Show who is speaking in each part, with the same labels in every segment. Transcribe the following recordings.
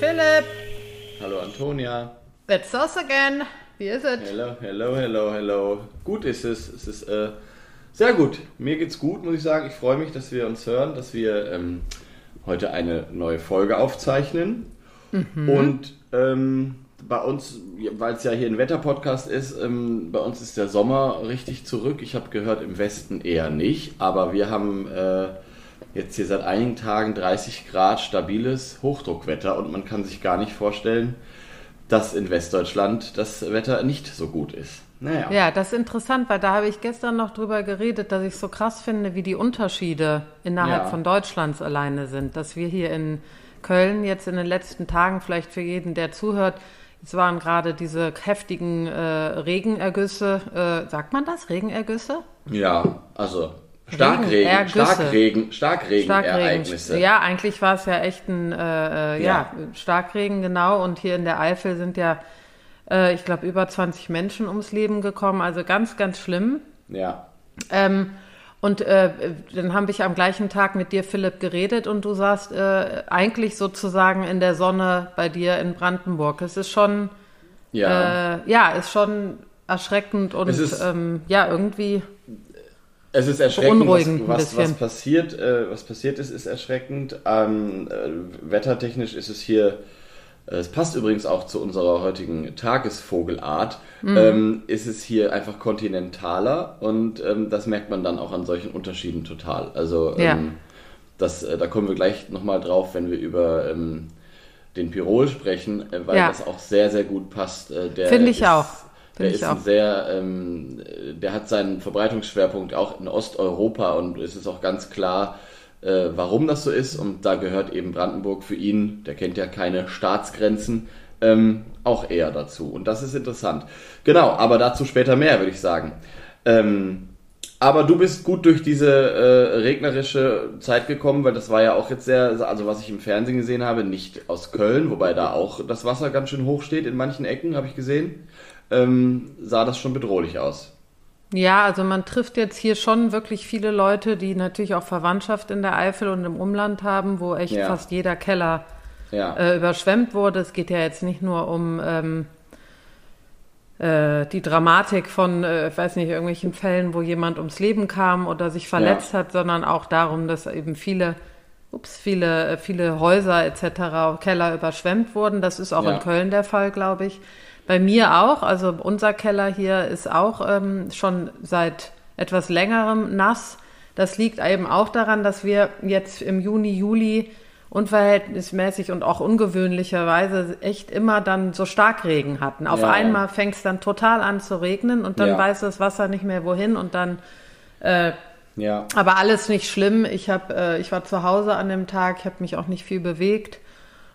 Speaker 1: Philipp.
Speaker 2: Hallo Antonia.
Speaker 1: It's us again. Wie ist es?
Speaker 2: Hello, hello, hello, hello. Gut ist es. Es ist äh, sehr gut. Mir geht's gut, muss ich sagen. Ich freue mich, dass wir uns hören, dass wir ähm, heute eine neue Folge aufzeichnen. Mhm. Und ähm, bei uns, weil es ja hier ein Wetterpodcast ist, ähm, bei uns ist der Sommer richtig zurück. Ich habe gehört, im Westen eher nicht. Aber wir haben äh, jetzt hier seit einigen Tagen 30 Grad stabiles Hochdruckwetter und man kann sich gar nicht vorstellen, dass in Westdeutschland das Wetter nicht so gut ist.
Speaker 1: Naja. Ja, das ist interessant, weil da habe ich gestern noch drüber geredet, dass ich so krass finde, wie die Unterschiede innerhalb ja. von Deutschlands alleine sind. Dass wir hier in Köln jetzt in den letzten Tagen, vielleicht für jeden, der zuhört, es waren gerade diese heftigen äh, Regenergüsse. Äh, sagt man das? Regenergüsse?
Speaker 2: Ja, also Starkregen, Starkregen, Starkregenereignisse.
Speaker 1: Ja, eigentlich war es ja echt ein äh, äh, ja. ja. Starkregen, genau. Und hier in der Eifel sind ja, äh, ich glaube, über 20 Menschen ums Leben gekommen. Also ganz, ganz schlimm.
Speaker 2: Ja.
Speaker 1: Ähm, und äh, dann habe ich am gleichen Tag mit dir, Philipp, geredet und du saßt äh, eigentlich sozusagen in der Sonne bei dir in Brandenburg. Es ist schon, ja, äh, ja ist schon erschreckend und ist, ähm, ja, irgendwie
Speaker 2: es ist erschreckend, was, was, was, passiert, äh, was passiert ist, ist erschreckend. Ähm, äh, wettertechnisch ist es hier, äh, es passt übrigens auch zu unserer heutigen Tagesvogelart, mhm. ähm, ist es hier einfach kontinentaler und ähm, das merkt man dann auch an solchen Unterschieden total. Also ja. Ähm, das, äh, da kommen wir gleich nochmal drauf, wenn wir über ähm, den Pirol sprechen, äh, weil ja. das auch sehr, sehr gut passt.
Speaker 1: Äh, Finde ich ist, auch
Speaker 2: der ist ein sehr, ähm, der hat seinen Verbreitungsschwerpunkt auch in Osteuropa und es ist auch ganz klar, äh, warum das so ist. Und da gehört eben Brandenburg für ihn, der kennt ja keine Staatsgrenzen, ähm, auch eher dazu. Und das ist interessant. Genau, aber dazu später mehr, würde ich sagen. Ähm, aber du bist gut durch diese äh, regnerische Zeit gekommen, weil das war ja auch jetzt sehr, also was ich im Fernsehen gesehen habe, nicht aus Köln, wobei da auch das Wasser ganz schön hoch steht in manchen Ecken, habe ich gesehen ähm, sah das schon bedrohlich aus.
Speaker 1: Ja, also man trifft jetzt hier schon wirklich viele Leute, die natürlich auch Verwandtschaft in der Eifel und im Umland haben, wo echt ja. fast jeder Keller ja. äh, überschwemmt wurde. Es geht ja jetzt nicht nur um ähm, äh, die Dramatik von, äh, ich weiß nicht, irgendwelchen Fällen, wo jemand ums Leben kam oder sich verletzt ja. hat, sondern auch darum, dass eben viele, ups, viele, äh, viele Häuser etc., Keller überschwemmt wurden. Das ist auch in Köln der Fall, glaube ich. Bei mir auch. Also unser Keller hier ist auch ähm, schon seit etwas längerem nass. Das liegt eben auch daran, dass wir jetzt im Juni, Juli unverhältnismäßig und auch ungewöhnlicherweise echt immer dann so Starkregen hatten. Auf ja, einmal fängt es dann total an zu regnen und dann ja. weiß das Wasser nicht mehr wohin und dann äh, ja. Aber alles nicht schlimm. Ich habe, äh, ich war zu Hause an dem Tag, ich habe mich auch nicht viel bewegt.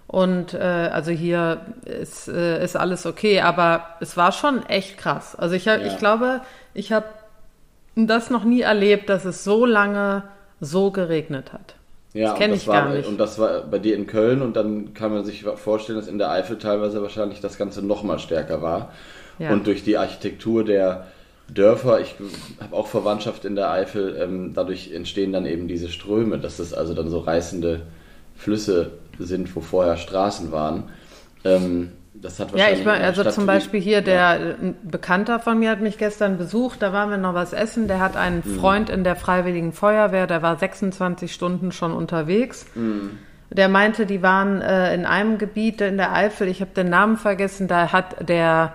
Speaker 1: Und äh, also hier ist, äh, ist alles okay, aber es war schon echt krass. Also ich, hab, ja. ich glaube, ich habe das noch nie erlebt, dass es so lange so geregnet hat.
Speaker 2: Ja, das kenne ich war, gar nicht. Und das war bei dir in Köln und dann kann man sich vorstellen, dass in der Eifel teilweise wahrscheinlich das Ganze noch mal stärker war. Ja. Und durch die Architektur der Dörfer, ich habe auch Verwandtschaft in der Eifel, ähm, dadurch entstehen dann eben diese Ströme, dass es also dann so reißende Flüsse sind, wo vorher Straßen waren. Ähm, das hat
Speaker 1: ja, ich war, also Stadt zum Beispiel hier, der ja. ein Bekannter von mir hat mich gestern besucht, da waren wir noch was essen, der hat einen mhm. Freund in der Freiwilligen Feuerwehr, der war 26 Stunden schon unterwegs. Mhm. Der meinte, die waren äh, in einem Gebiet in der Eifel, ich habe den Namen vergessen, da hat der,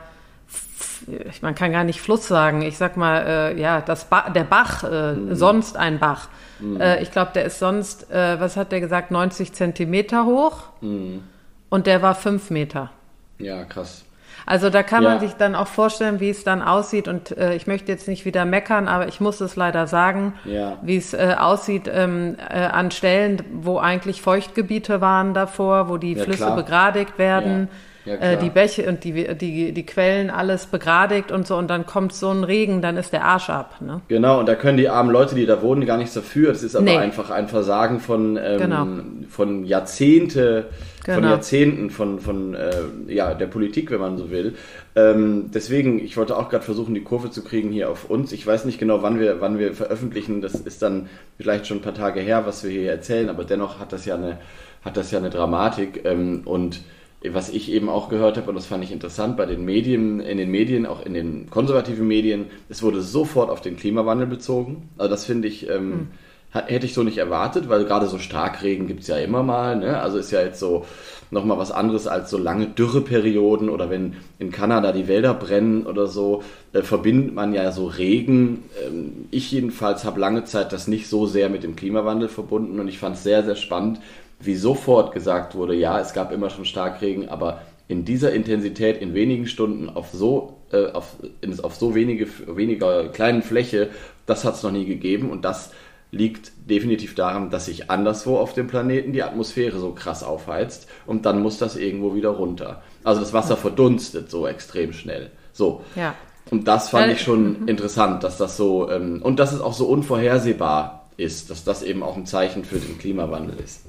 Speaker 1: man kann gar nicht Fluss sagen, ich sag mal, äh, ja, das ba der Bach, äh, mhm. sonst ein Bach, Mhm. Äh, ich glaube, der ist sonst, äh, was hat der gesagt, 90 Zentimeter hoch. Mhm. Und der war 5 Meter.
Speaker 2: Ja, krass.
Speaker 1: Also da kann ja. man sich dann auch vorstellen, wie es dann aussieht. Und äh, ich möchte jetzt nicht wieder meckern, aber ich muss es leider sagen, ja. wie es äh, aussieht ähm, äh, an Stellen, wo eigentlich Feuchtgebiete waren davor, wo die ja, Flüsse klar. begradigt werden. ja, äh, die Bäche und die, die, die Quellen alles begradigt und so und dann kommt so ein Regen, dann ist der Arsch ab. Ne?
Speaker 2: Genau, und da können die armen Leute, die da wohnen, gar nichts dafür. Das ist aber nee. einfach ein Versagen von, ähm, genau. von Jahrzehnte, genau. von Jahrzehnten von, von äh, ja, der Politik, wenn man so will. Ähm, deswegen, ich wollte auch gerade versuchen, die Kurve zu kriegen hier auf uns. Ich weiß nicht genau, wann wir, wann wir veröffentlichen. Das ist dann vielleicht schon ein paar Tage her, was wir hier erzählen, aber dennoch hat das ja eine, hat das ja eine Dramatik. Ähm, und was ich eben auch gehört habe, und das fand ich interessant, bei den Medien, in den Medien, auch in den konservativen Medien, es wurde sofort auf den Klimawandel bezogen. Also das finde ich, ähm, mhm. hätte ich so nicht erwartet, weil gerade so Starkregen gibt es ja immer mal. Ne? Also ist ja jetzt so nochmal was anderes als so lange Dürreperioden oder wenn in Kanada die Wälder brennen oder so, äh, verbindet man ja so Regen. Ähm, ich jedenfalls habe lange Zeit das nicht so sehr mit dem Klimawandel verbunden und ich fand es sehr, sehr spannend, wie sofort gesagt wurde, ja, es gab immer schon Starkregen, aber in dieser Intensität in wenigen Stunden auf so, äh, auf, in, auf so wenige, weniger kleinen Fläche, das hat es noch nie gegeben und das liegt definitiv daran, dass sich anderswo auf dem Planeten die Atmosphäre so krass aufheizt und dann muss das irgendwo wieder runter. Also das Wasser verdunstet so extrem schnell. So. Ja. Und das fand ich schon mhm. interessant, dass das so, ähm, und dass es auch so unvorhersehbar ist, dass das eben auch ein Zeichen für den Klimawandel ist.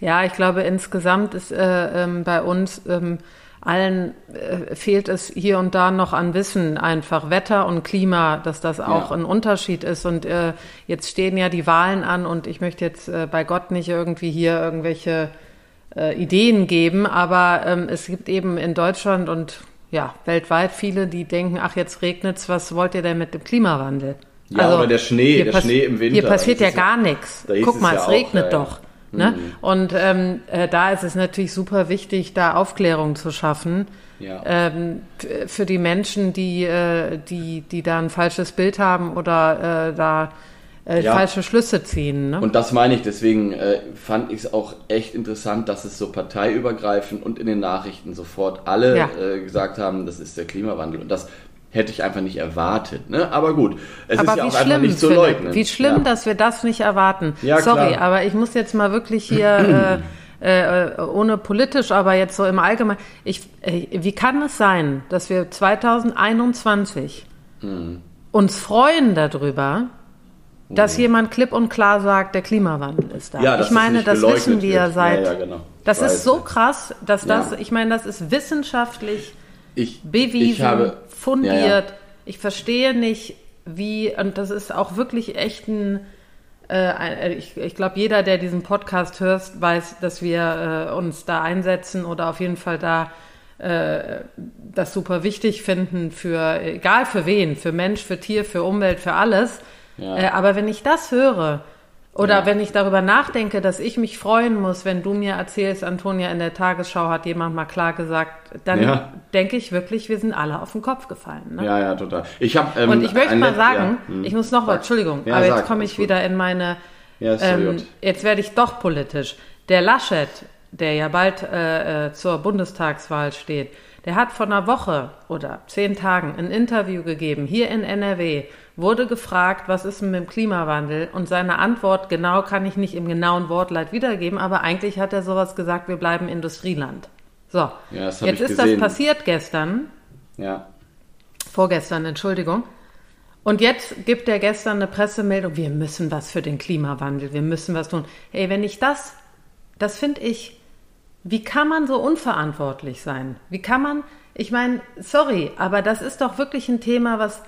Speaker 1: Ja, ich glaube, insgesamt ist äh, ähm, bei uns ähm, allen äh, fehlt es hier und da noch an Wissen, einfach Wetter und Klima, dass das auch ja. ein Unterschied ist. Und äh, jetzt stehen ja die Wahlen an und ich möchte jetzt äh, bei Gott nicht irgendwie hier irgendwelche äh, Ideen geben, aber ähm, es gibt eben in Deutschland und ja, weltweit viele, die denken, ach, jetzt regnet's, was wollt ihr denn mit dem Klimawandel?
Speaker 2: Ja, also, aber der Schnee, der Schnee im Winter.
Speaker 1: Hier passiert ja gar nichts. Guck mal, es, es regnet auch, doch. Ne? Mhm. Und ähm, äh, da ist es natürlich super wichtig, da Aufklärung zu schaffen. Ja. Ähm, für die Menschen, die, äh, die, die da ein falsches Bild haben oder äh, da äh, ja. falsche Schlüsse ziehen. Ne?
Speaker 2: Und das meine ich, deswegen äh, fand ich es auch echt interessant, dass es so parteiübergreifend und in den Nachrichten sofort alle ja. äh, gesagt haben, das ist der Klimawandel. Und das hätte ich einfach nicht erwartet. Ne? Aber gut, es aber ist ja auch einfach nicht zu leugnen.
Speaker 1: Wie schlimm, ja. dass wir das nicht erwarten. Ja, Sorry, klar. aber ich muss jetzt mal wirklich hier, äh, äh, ohne politisch, aber jetzt so im Allgemeinen, ich, äh, wie kann es sein, dass wir 2021 mhm. uns freuen darüber, dass mhm. jemand klipp und klar sagt, der Klimawandel ist da. Ja, ich meine, das wissen wir wird. seit. Ja, ja, genau. Das Weiß ist so krass, dass das, ich meine, das ist wissenschaftlich ich, bewiesen. Ich habe, fundiert. Ja, ja. Ich verstehe nicht, wie, und das ist auch wirklich echt ein, äh, ich, ich glaube, jeder, der diesen Podcast hört, weiß, dass wir äh, uns da einsetzen oder auf jeden Fall da äh, das super wichtig finden für, egal für wen, für Mensch, für Tier, für Umwelt, für alles. Ja. Äh, aber wenn ich das höre, oder ja. wenn ich darüber nachdenke, dass ich mich freuen muss, wenn du mir erzählst, Antonia, in der Tagesschau hat jemand mal klar gesagt, dann ja. denke ich wirklich, wir sind alle auf den Kopf gefallen.
Speaker 2: Ne? Ja, ja, total. Ich hab,
Speaker 1: ähm, Und ich möchte mal sagen, ja, hm. ich muss noch was, Entschuldigung, aber sag, jetzt komme ich wieder in meine, ähm, jetzt werde ich doch politisch. Der Laschet, der ja bald äh, äh, zur Bundestagswahl steht, der hat vor einer Woche oder zehn Tagen ein Interview gegeben, hier in NRW, wurde gefragt, was ist denn mit dem Klimawandel? Und seine Antwort genau kann ich nicht im genauen Wortlaut wiedergeben, aber eigentlich hat er sowas gesagt, wir bleiben Industrieland. So, ja, jetzt ist gesehen. das passiert gestern. Ja. Vorgestern, Entschuldigung. Und jetzt gibt er gestern eine Pressemeldung, wir müssen was für den Klimawandel, wir müssen was tun. Ey, wenn ich das, das finde ich, wie kann man so unverantwortlich sein? Wie kann man, ich meine, sorry, aber das ist doch wirklich ein Thema, was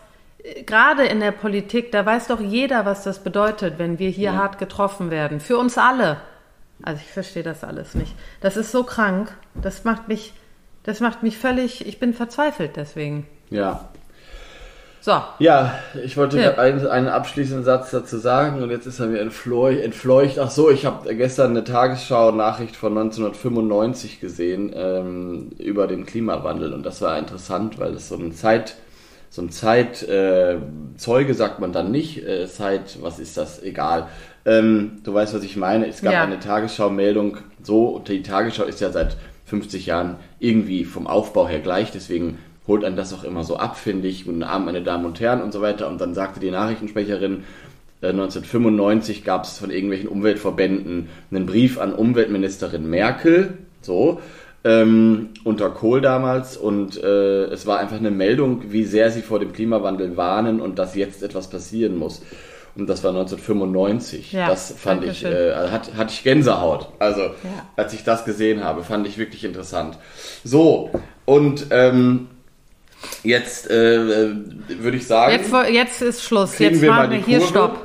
Speaker 1: gerade in der Politik, da weiß doch jeder, was das bedeutet, wenn wir hier ja. hart getroffen werden. Für uns alle. Also ich verstehe das alles nicht. Das ist so krank. Das macht mich, das macht mich völlig, ich bin verzweifelt deswegen.
Speaker 2: Ja. So. Ja, ich wollte ja. einen, einen, abschließenden Satz dazu sagen und jetzt ist er mir entfleucht. entfleucht. Ach so, ich habe gestern eine Tagesschau-Nachricht von 1995 gesehen ähm, über den Klimawandel und das war interessant, weil das so eine Zeit so ein Zeitzeuge, äh, sagt man dann nicht, äh, Zeit, was ist das, egal. Ähm, du weißt, was ich meine. Es gab ja. eine Tagesschau-Meldung, so, und die Tagesschau ist ja seit 50 Jahren irgendwie vom Aufbau her gleich, deswegen holt einen das auch immer so ab, finde ich. Guten Abend, meine Damen und Herren und so weiter. Und dann sagte die Nachrichtensprecherin, 1995 gab es von irgendwelchen Umweltverbänden einen Brief an Umweltministerin Merkel, so, ähm, unter Kohl damals und äh, es war einfach eine Meldung, wie sehr sie vor dem Klimawandel warnen und dass jetzt etwas passieren muss. Und das war 1995. Ja, das fand ich, äh, hat, hatte ich Gänsehaut. Also, ja. als ich das gesehen habe, fand ich wirklich interessant. So, und ähm, jetzt äh, würde ich sagen.
Speaker 1: Jetzt, jetzt ist Schluss. Jetzt wir machen wir hier Stopp.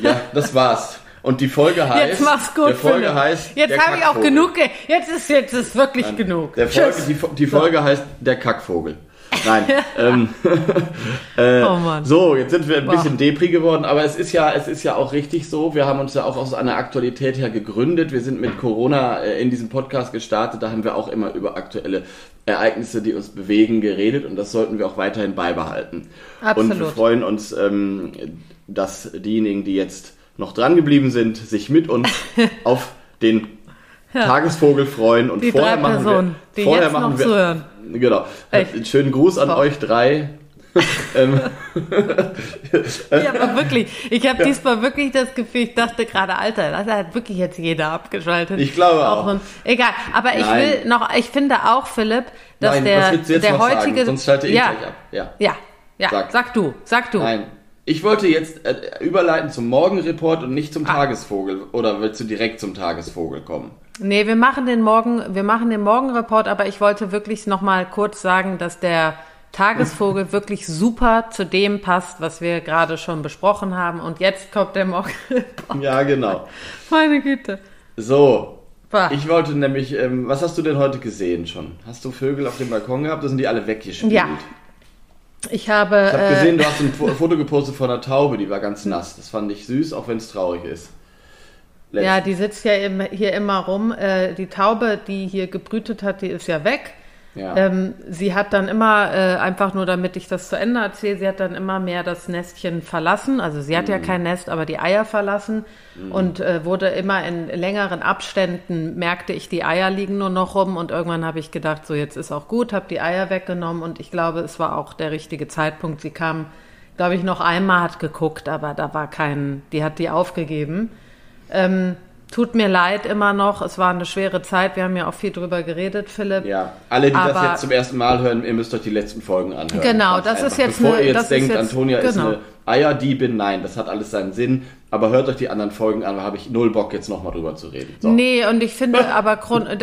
Speaker 2: Ja, das war's. Und die Folge heißt.
Speaker 1: Jetzt mach's gut,
Speaker 2: der Folge heißt.
Speaker 1: Jetzt habe ich auch genug. Jetzt ist jetzt ist wirklich Nein, genug.
Speaker 2: Der Folge, die, die, Folge so. heißt der Kackvogel. Nein. ähm, äh, oh Mann. So, jetzt sind wir ein bisschen wow. Depri geworden, aber es ist ja, es ist ja auch richtig so. Wir haben uns ja auch aus einer Aktualität her gegründet. Wir sind mit Corona äh, in diesem Podcast gestartet. Da haben wir auch immer über aktuelle Ereignisse, die uns bewegen, geredet und das sollten wir auch weiterhin beibehalten. Absolut. Und wir freuen uns, ähm, dass diejenigen, die jetzt noch dran geblieben sind, sich mit uns auf den ja. Tagesvogel freuen und
Speaker 1: die
Speaker 2: vorher
Speaker 1: drei machen Personen, wir, die vorher jetzt machen noch wir, zuhören.
Speaker 2: Genau. Echt? Schönen Gruß an Boah. euch drei.
Speaker 1: Ähm. ja, aber wirklich, ich habe ja. diesmal wirklich das Gefühl, ich dachte gerade, Alter, das hat wirklich jetzt jeder abgeschaltet.
Speaker 2: Ich glaube auch. auch.
Speaker 1: egal, aber Nein. ich will noch, ich finde auch, Philipp, dass Nein, der, der heutige.
Speaker 2: Sagen? Sonst schalte ich
Speaker 1: ja,
Speaker 2: gleich ab.
Speaker 1: Ja, ja, ja. Sag. sag du, sag du.
Speaker 2: Nein, ich wollte jetzt äh, überleiten zum Morgenreport und nicht zum ah. Tagesvogel. Oder willst du direkt zum Tagesvogel kommen?
Speaker 1: Nee, wir machen den Morgen, wir machen den Morgenreport, aber ich wollte wirklich noch mal kurz sagen, dass der Tagesvogel wirklich super zu dem passt, was wir gerade schon besprochen haben. Und jetzt kommt der Morgenreport.
Speaker 2: Ja, genau.
Speaker 1: Meine Güte.
Speaker 2: So. Bah. Ich wollte nämlich, ähm, was hast du denn heute gesehen schon? Hast du Vögel auf dem Balkon gehabt? Da sind die alle weggespielt?
Speaker 1: Ja, ich habe.
Speaker 2: Ich habe äh, gesehen, du hast ein Foto gepostet von einer Taube, die war ganz nass. Das fand ich süß, auch wenn es traurig ist.
Speaker 1: Letzten. Ja, die sitzt ja hier immer rum. Äh, die Taube, die hier gebrütet hat, die ist ja weg. Ja. Ähm, sie hat dann immer, äh, einfach nur damit ich das zu Ende erzähle, sie hat dann immer mehr das Nestchen verlassen. Also sie hat mhm. ja kein Nest, aber die Eier verlassen mhm. und äh, wurde immer in längeren Abständen, merkte ich, die Eier liegen nur noch rum und irgendwann habe ich gedacht, so jetzt ist auch gut, habe die Eier weggenommen und ich glaube, es war auch der richtige Zeitpunkt. Sie kam, glaube ich, noch einmal, hat geguckt, aber da war kein, die hat die aufgegeben. Ähm, Tut mir leid immer noch, es war eine schwere Zeit, wir haben ja auch viel drüber geredet, Philipp.
Speaker 2: Ja, alle, die Aber, das jetzt zum ersten Mal hören, ihr müsst euch die letzten Folgen anhören.
Speaker 1: Genau, das ist jetzt
Speaker 2: Bevor eine, ihr jetzt denkt, jetzt, Antonia genau. ist eine Eierdiebin, nein, das hat alles seinen Sinn. Aber hört euch die anderen Folgen an, da habe ich null Bock, jetzt nochmal drüber zu reden.
Speaker 1: So. Nee, und ich finde aber,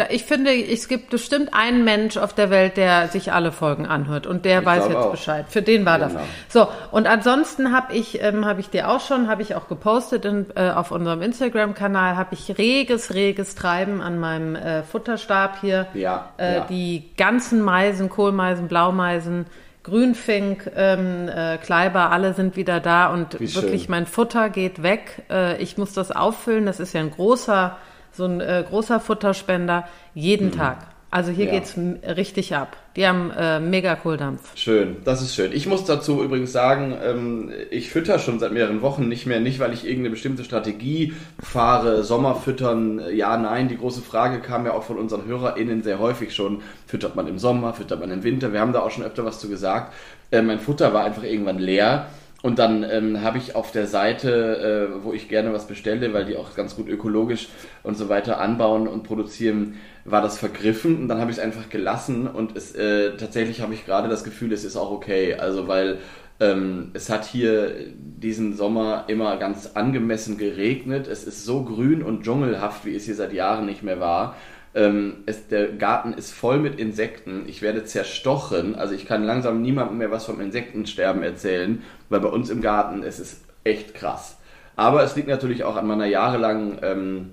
Speaker 1: ich finde, es gibt bestimmt einen Mensch auf der Welt, der sich alle Folgen anhört und der ich weiß jetzt auch. Bescheid. Für den war genau. das. So, und ansonsten habe ich, ähm, habe ich dir auch schon, habe ich auch gepostet in, äh, auf unserem Instagram-Kanal, habe ich reges, reges Treiben an meinem äh, Futterstab hier.
Speaker 2: Ja,
Speaker 1: äh,
Speaker 2: ja.
Speaker 1: Die ganzen Meisen, Kohlmeisen, Blaumeisen, Grünfink, ähm, äh, Kleiber, alle sind wieder da und Wie wirklich schön. mein Futter geht weg. Äh, ich muss das auffüllen. Das ist ja ein großer, so ein äh, großer Futterspender jeden mhm. Tag. Also hier ja. geht's richtig ab. Die haben äh, mega Kohldampf.
Speaker 2: Schön, das ist schön. Ich muss dazu übrigens sagen, ähm, ich fütter schon seit mehreren Wochen nicht mehr, nicht weil ich irgendeine bestimmte Strategie fahre, Sommer füttern, ja, nein. Die große Frage kam ja auch von unseren HörerInnen sehr häufig schon. Füttert man im Sommer, füttert man im Winter? Wir haben da auch schon öfter was zu gesagt. Äh, mein Futter war einfach irgendwann leer. Und dann ähm, habe ich auf der Seite, äh, wo ich gerne was bestelle, weil die auch ganz gut ökologisch und so weiter anbauen und produzieren, war das vergriffen und dann habe ich es einfach gelassen und es äh, tatsächlich habe ich gerade das Gefühl, es ist auch okay. Also weil ähm, es hat hier diesen Sommer immer ganz angemessen geregnet. Es ist so grün und dschungelhaft, wie es hier seit Jahren nicht mehr war. Ähm, es, der Garten ist voll mit Insekten. Ich werde zerstochen. Also ich kann langsam niemandem mehr was vom Insektensterben erzählen, weil bei uns im Garten es ist echt krass. Aber es liegt natürlich auch an meiner jahrelangen ähm,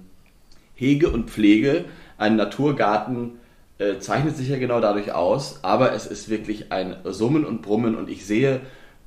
Speaker 2: Hege und Pflege ein Naturgarten äh, zeichnet sich ja genau dadurch aus, aber es ist wirklich ein Summen und Brummen und ich sehe,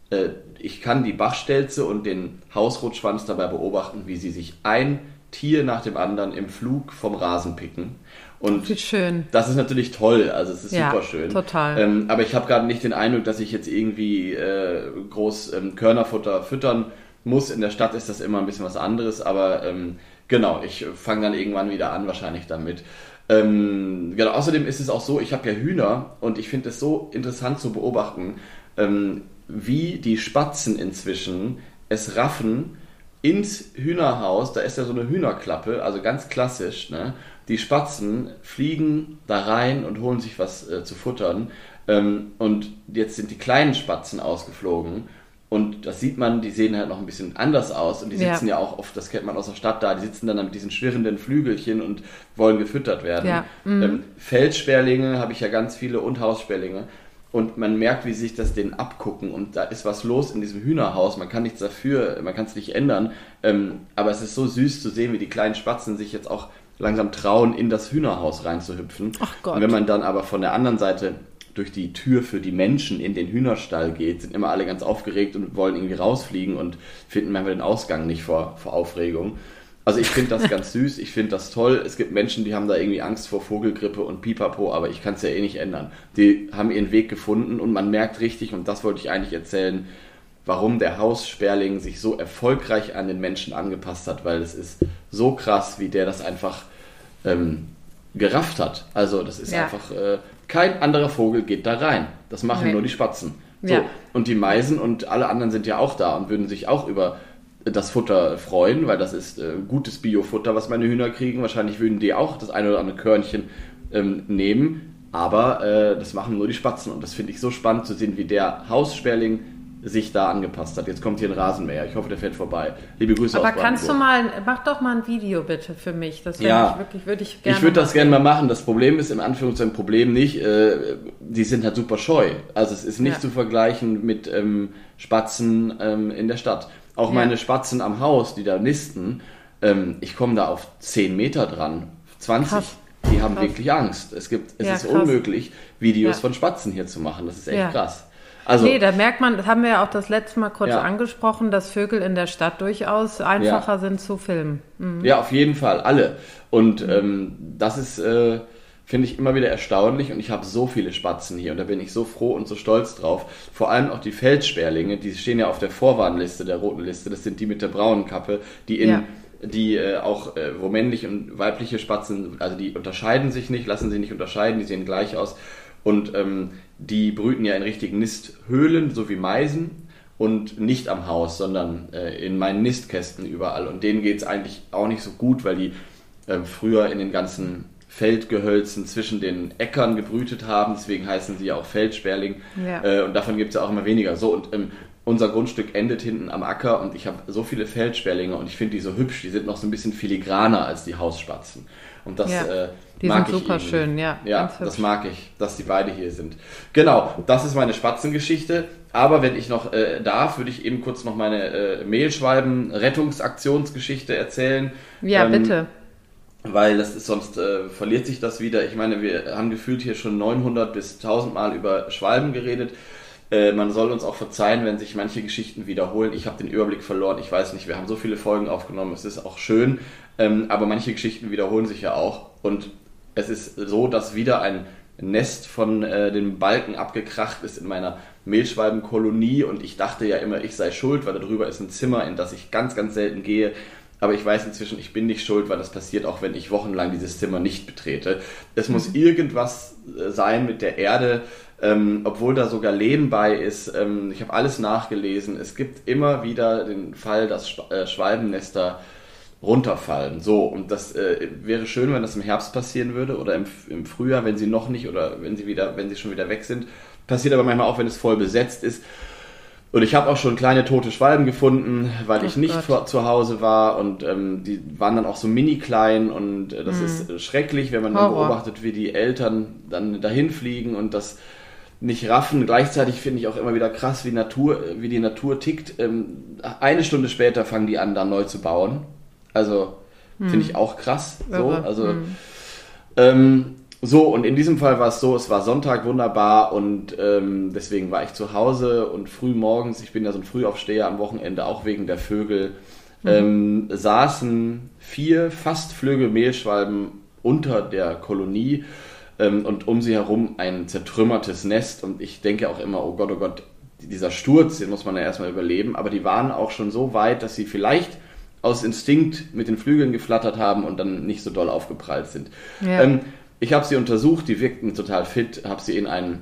Speaker 2: äh, ich kann die Bachstelze und den Hausrotschwanz dabei beobachten, wie sie sich ein Tier nach dem anderen im Flug vom Rasen picken. Und
Speaker 1: Wie schön.
Speaker 2: das ist natürlich toll, also es ist ja, super schön.
Speaker 1: Total.
Speaker 2: Ähm, aber ich habe gerade nicht den Eindruck, dass ich jetzt irgendwie äh, groß ähm, Körnerfutter füttern muss. In der Stadt ist das immer ein bisschen was anderes, aber ähm, Genau, ich fange dann irgendwann wieder an, wahrscheinlich damit. Ähm, genau, außerdem ist es auch so, ich habe ja Hühner und ich finde es so interessant zu beobachten, ähm, wie die Spatzen inzwischen es raffen, ins Hühnerhaus, da ist ja so eine Hühnerklappe, also ganz klassisch, ne? Die Spatzen fliegen da rein und holen sich was äh, zu futtern. Ähm, und jetzt sind die kleinen Spatzen ausgeflogen. Und das sieht man, die sehen halt noch ein bisschen anders aus. Und die sitzen ja, ja auch oft, das kennt man aus der Stadt da, die sitzen dann mit diesen schwirrenden Flügelchen und wollen gefüttert werden. Ja. Mhm. Ähm, Feldsperlinge habe ich ja ganz viele und Haussperlinge. Und man merkt, wie sich das denen abgucken. Und da ist was los in diesem Hühnerhaus. Man kann nichts dafür, man kann es nicht ändern. Ähm, aber es ist so süß zu sehen, wie die kleinen Spatzen sich jetzt auch langsam trauen, in das Hühnerhaus reinzuhüpfen. Ach Gott. Und wenn man dann aber von der anderen Seite durch die Tür für die Menschen in den Hühnerstall geht, sind immer alle ganz aufgeregt und wollen irgendwie rausfliegen und finden manchmal den Ausgang nicht vor, vor Aufregung. Also ich finde das ganz süß, ich finde das toll. Es gibt Menschen, die haben da irgendwie Angst vor Vogelgrippe und Pipapo, aber ich kann es ja eh nicht ändern. Die haben ihren Weg gefunden und man merkt richtig, und das wollte ich eigentlich erzählen, warum der Haussperling sich so erfolgreich an den Menschen angepasst hat, weil es ist so krass, wie der das einfach ähm, gerafft hat. Also das ist ja. einfach, äh, kein anderer Vogel geht da rein. Das machen nee. nur die Spatzen. So. Ja. Und die Meisen und alle anderen sind ja auch da und würden sich auch über das Futter freuen, weil das ist äh, gutes Biofutter, was meine Hühner kriegen. Wahrscheinlich würden die auch das eine oder andere Körnchen ähm, nehmen. Aber äh, das machen nur die Spatzen. Und das finde ich so spannend zu sehen, wie der Haussperling sich da angepasst hat. Jetzt kommt hier ein Rasenmäher. Ich hoffe, der fährt vorbei. Liebe Grüße
Speaker 1: Aber aus kannst du mal, mach doch mal ein Video bitte für mich. Das ja, ich wirklich, würde ich
Speaker 2: gerne. Ich würde das gerne mal machen. Das Problem ist im Anführungszeichen Problem nicht. Äh, die sind halt super scheu. Also es ist nicht ja. zu vergleichen mit ähm, Spatzen ähm, in der Stadt. Auch ja. meine Spatzen am Haus, die da nisten, ähm, ich komme da auf 10 Meter dran, 20. Krass. Die haben krass. wirklich Angst. Es gibt, es ist krass. unmöglich, Videos von Spatzen hier zu machen. Das ist echt krass.
Speaker 1: Also, nee, da merkt man, das haben wir ja auch das letzte Mal kurz ja. angesprochen, dass Vögel in der Stadt durchaus einfacher ja. sind zu filmen.
Speaker 2: Mhm. Ja, auf jeden Fall, alle. Und ähm, das ist, äh, finde ich, immer wieder erstaunlich und ich habe so viele Spatzen hier und da bin ich so froh und so stolz drauf. Vor allem auch die Feldsperlinge, die stehen ja auf der Vorwarnliste, der roten Liste, das sind die mit der braunen Kappe, die in... Ja die äh, auch, äh, wo männliche und weibliche Spatzen, also die unterscheiden sich nicht, lassen sie nicht unterscheiden, die sehen gleich aus. Und ähm, die brüten ja in richtigen Nisthöhlen, so wie Meisen, und nicht am Haus, sondern äh, in meinen Nistkästen überall. Und denen geht es eigentlich auch nicht so gut, weil die äh, früher in den ganzen Feldgehölzen zwischen den Äckern gebrütet haben. Deswegen heißen sie auch Feldsperling. Ja. Äh, und davon gibt es ja auch immer weniger. So, und ähm, unser Grundstück endet hinten am Acker und ich habe so viele Feldsperlinge und ich finde die so hübsch. Die sind noch so ein bisschen filigraner als die Hausspatzen. Und das ja. äh,
Speaker 1: die mag sind super schön, ja.
Speaker 2: Ja, das mag ich, dass die beide hier sind. Genau, das ist meine Spatzengeschichte. Aber wenn ich noch äh, darf, würde ich eben kurz noch meine äh, Mehlschwalben-Rettungsaktionsgeschichte erzählen.
Speaker 1: Ja, ähm, bitte.
Speaker 2: Weil das ist, sonst äh, verliert sich das wieder. Ich meine, wir haben gefühlt hier schon 900 bis 1000 Mal über Schwalben geredet. Äh, man soll uns auch verzeihen, wenn sich manche Geschichten wiederholen. Ich habe den Überblick verloren. Ich weiß nicht, wir haben so viele Folgen aufgenommen. Es ist auch schön. Ähm, aber manche Geschichten wiederholen sich ja auch. Und es ist so, dass wieder ein Nest von äh, den Balken abgekracht ist in meiner Mehlschwalbenkolonie und ich dachte ja immer, ich sei schuld, weil da drüber ist ein Zimmer, in das ich ganz, ganz selten gehe. Aber ich weiß inzwischen, ich bin nicht schuld, weil das passiert auch, wenn ich wochenlang dieses Zimmer nicht betrete. Es muss mhm. irgendwas äh, sein mit der Erde, ähm, obwohl da sogar Lehm bei ist. Ähm, ich habe alles nachgelesen. Es gibt immer wieder den Fall, dass äh, Schwalbennester runterfallen. So, und das äh, wäre schön, wenn das im Herbst passieren würde oder im, im Frühjahr, wenn sie noch nicht oder wenn sie wieder, wenn sie schon wieder weg sind. Passiert aber manchmal auch, wenn es voll besetzt ist. Und ich habe auch schon kleine tote Schwalben gefunden, weil oh ich nicht vor, zu Hause war und ähm, die waren dann auch so mini klein und äh, das mm. ist schrecklich, wenn man dann beobachtet, wie die Eltern dann dahin fliegen und das nicht raffen. Gleichzeitig finde ich auch immer wieder krass, wie Natur, wie die Natur tickt. Ähm, eine Stunde später fangen die an, dann neu zu bauen also hm. finde ich auch krass. So, also hm. ähm, so, und in diesem Fall war es so, es war Sonntag wunderbar und ähm, deswegen war ich zu Hause und früh morgens, ich bin ja so ein Frühaufsteher am Wochenende, auch wegen der Vögel, mhm. ähm, saßen vier fast Flügel Mehlschwalben unter der Kolonie ähm, und um sie herum ein zertrümmertes Nest und ich denke auch immer, oh Gott, oh Gott, dieser Sturz, den muss man ja erstmal überleben, aber die waren auch schon so weit, dass sie vielleicht aus Instinkt mit den Flügeln geflattert haben und dann nicht so doll aufgeprallt sind. Ja. Ähm, ich habe sie untersucht, die wirkten total fit, habe sie in ein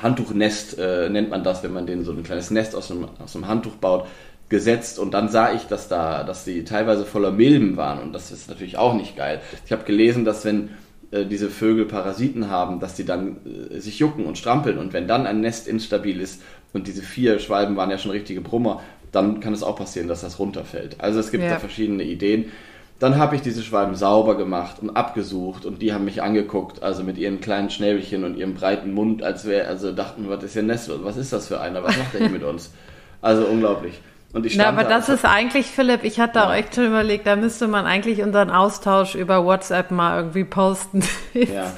Speaker 2: Handtuchnest, äh, nennt man das, wenn man denen so ein kleines Nest aus einem, aus einem Handtuch baut. gesetzt und dann sah ich, dass da, dass die teilweise voller Milben waren und das ist natürlich auch nicht geil. Ich habe gelesen, dass wenn äh, diese Vögel Parasiten haben, dass die dann äh, sich jucken und strampeln und wenn dann ein Nest instabil ist und diese vier Schwalben waren ja schon richtige Brummer, dann kann es auch passieren, dass das runterfällt. Also es gibt ja. da verschiedene Ideen. Dann habe ich diese Schwalben sauber gemacht und abgesucht und die haben mich angeguckt, also mit ihren kleinen Schnäbelchen und ihrem breiten Mund, als wäre, also dachten, was ist hier Nest, was ist das für einer, was macht der hier mit uns? Also unglaublich.
Speaker 1: Und ich Na, aber das ist eigentlich, Philipp, ich hatte ja. auch echt schon überlegt, da müsste man eigentlich unseren Austausch über WhatsApp mal irgendwie posten. Ja.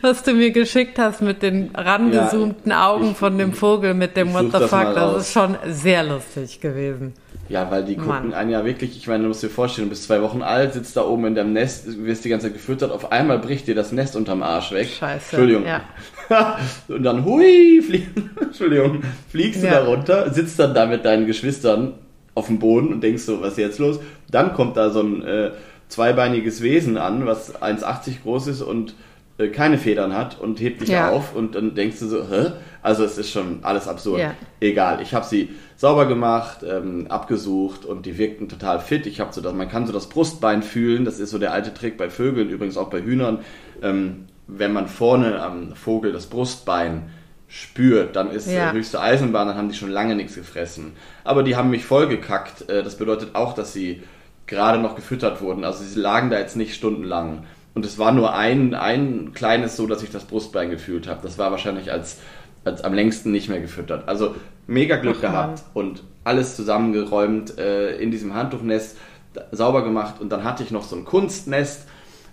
Speaker 1: was du mir geschickt hast mit den rangezoomten ja, Augen ich, von dem Vogel mit dem What the fuck, das, das ist schon sehr lustig gewesen.
Speaker 2: Ja, weil die gucken Mann. einen ja wirklich, ich meine, du musst dir vorstellen, du bist zwei Wochen alt, sitzt da oben in deinem Nest, wirst die ganze Zeit gefüttert, auf einmal bricht dir das Nest unterm Arsch weg.
Speaker 1: Scheiße.
Speaker 2: Entschuldigung. Ja. und dann, hui, flieg, Entschuldigung, fliegst du ja. da runter, sitzt dann da mit deinen Geschwistern auf dem Boden und denkst so, was ist jetzt los? Dann kommt da so ein äh, zweibeiniges Wesen an, was 1,80 groß ist und äh, keine Federn hat und hebt dich ja. auf und dann denkst du so, hä? Also es ist schon alles absurd. Ja. Egal, ich habe sie sauber gemacht, ähm, abgesucht und die wirkten total fit. Ich habe so das, man kann so das Brustbein fühlen. Das ist so der alte Trick bei Vögeln, übrigens auch bei Hühnern. Ähm, wenn man vorne am Vogel das Brustbein spürt, dann ist ja. höchste Eisenbahn, dann haben die schon lange nichts gefressen. Aber die haben mich vollgekackt. Äh, das bedeutet auch, dass sie gerade noch gefüttert wurden. Also sie lagen da jetzt nicht stundenlang. Und es war nur ein, ein kleines so, dass ich das Brustbein gefühlt habe. Das war wahrscheinlich als als am längsten nicht mehr gefüttert. Also mega Glück Ach, gehabt und alles zusammengeräumt äh, in diesem Handtuchnest, sauber gemacht und dann hatte ich noch so ein Kunstnest,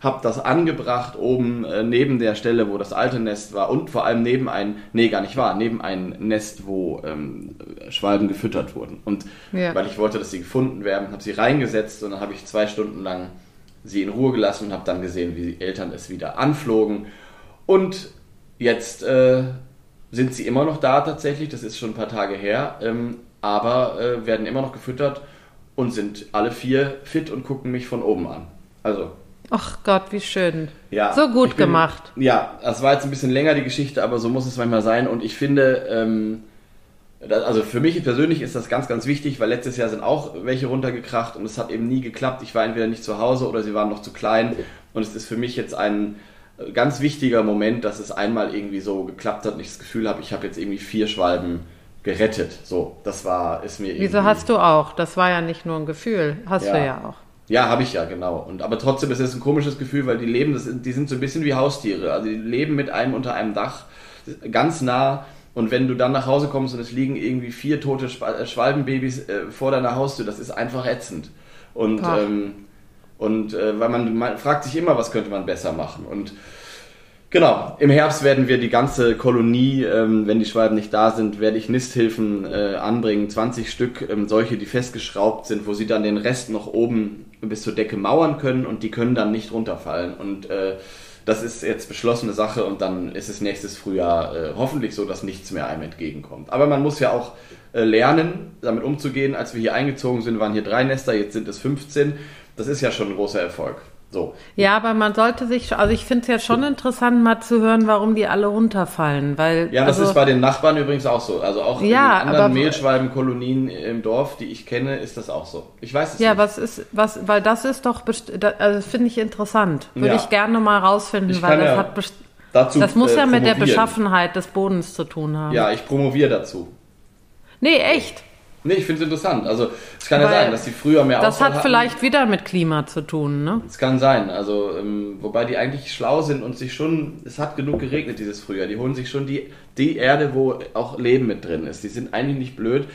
Speaker 2: habe das angebracht oben äh, neben der Stelle, wo das alte Nest war und vor allem neben ein, nee gar nicht wahr, neben ein Nest, wo ähm, Schwalben gefüttert wurden. Und ja. weil ich wollte, dass sie gefunden werden, habe sie reingesetzt und dann habe ich zwei Stunden lang sie in Ruhe gelassen und habe dann gesehen, wie die Eltern es wieder anflogen. Und jetzt äh, sind sie immer noch da tatsächlich, das ist schon ein paar Tage her, ähm, aber äh, werden immer noch gefüttert und sind alle vier fit und gucken mich von oben an. Also.
Speaker 1: Ach Gott, wie schön. Ja, so gut bin, gemacht.
Speaker 2: Ja, das war jetzt ein bisschen länger die Geschichte, aber so muss es manchmal sein. Und ich finde, ähm, das, also für mich persönlich ist das ganz, ganz wichtig, weil letztes Jahr sind auch welche runtergekracht und es hat eben nie geklappt. Ich war entweder nicht zu Hause oder sie waren noch zu klein. Und es ist für mich jetzt ein ganz wichtiger Moment, dass es einmal irgendwie so geklappt hat und ich das Gefühl habe, ich habe jetzt irgendwie vier Schwalben gerettet. So, das war, ist mir irgendwie.
Speaker 1: Wieso hast du auch? Das war ja nicht nur ein Gefühl. Hast ja. du ja auch.
Speaker 2: Ja, habe ich ja, genau. Und, aber trotzdem ist es ein komisches Gefühl, weil die leben, das, die sind so ein bisschen wie Haustiere. Also die leben mit einem unter einem Dach, ganz nah. Und wenn du dann nach Hause kommst und es liegen irgendwie vier tote äh, Schwalbenbabys äh, vor deiner Haustür, das ist einfach ätzend. Und ähm, und äh, weil man, man fragt sich immer, was könnte man besser machen. Und Genau, im Herbst werden wir die ganze Kolonie, ähm, wenn die Schwalben nicht da sind, werde ich Nisthilfen äh, anbringen, 20 Stück, ähm, solche, die festgeschraubt sind, wo sie dann den Rest noch oben bis zur Decke mauern können und die können dann nicht runterfallen. Und äh, das ist jetzt beschlossene Sache und dann ist es nächstes Frühjahr äh, hoffentlich so, dass nichts mehr einem entgegenkommt. Aber man muss ja auch äh, lernen, damit umzugehen. Als wir hier eingezogen sind, waren hier drei Nester, jetzt sind es 15 das ist ja schon ein großer Erfolg. So.
Speaker 1: Ja, aber man sollte sich, also ich finde es ja schon interessant, mal zu hören, warum die alle runterfallen, weil.
Speaker 2: Ja, das also, ist bei den Nachbarn übrigens auch so. Also auch ja, in anderen Mehlschwalbenkolonien im Dorf, die ich kenne, ist das auch so. Ich weiß es
Speaker 1: ja,
Speaker 2: nicht.
Speaker 1: Ja, was ist, was, weil das ist doch, also finde ich interessant. Würde ja. ich gerne mal rausfinden, weil das ja hat, dazu, das muss äh, ja mit der Beschaffenheit des Bodens zu tun haben.
Speaker 2: Ja, ich promoviere dazu.
Speaker 1: Nee, echt.
Speaker 2: Nee, ich finde es interessant. Also es kann Weil ja sein, dass die früher mehr
Speaker 1: Das hat hatten. vielleicht wieder mit Klima zu tun, ne?
Speaker 2: Es kann sein. Also ähm, wobei die eigentlich schlau sind und sich schon, es hat genug geregnet dieses Frühjahr. Die holen sich schon die, die Erde, wo auch Leben mit drin ist. Die sind eigentlich nicht blöd.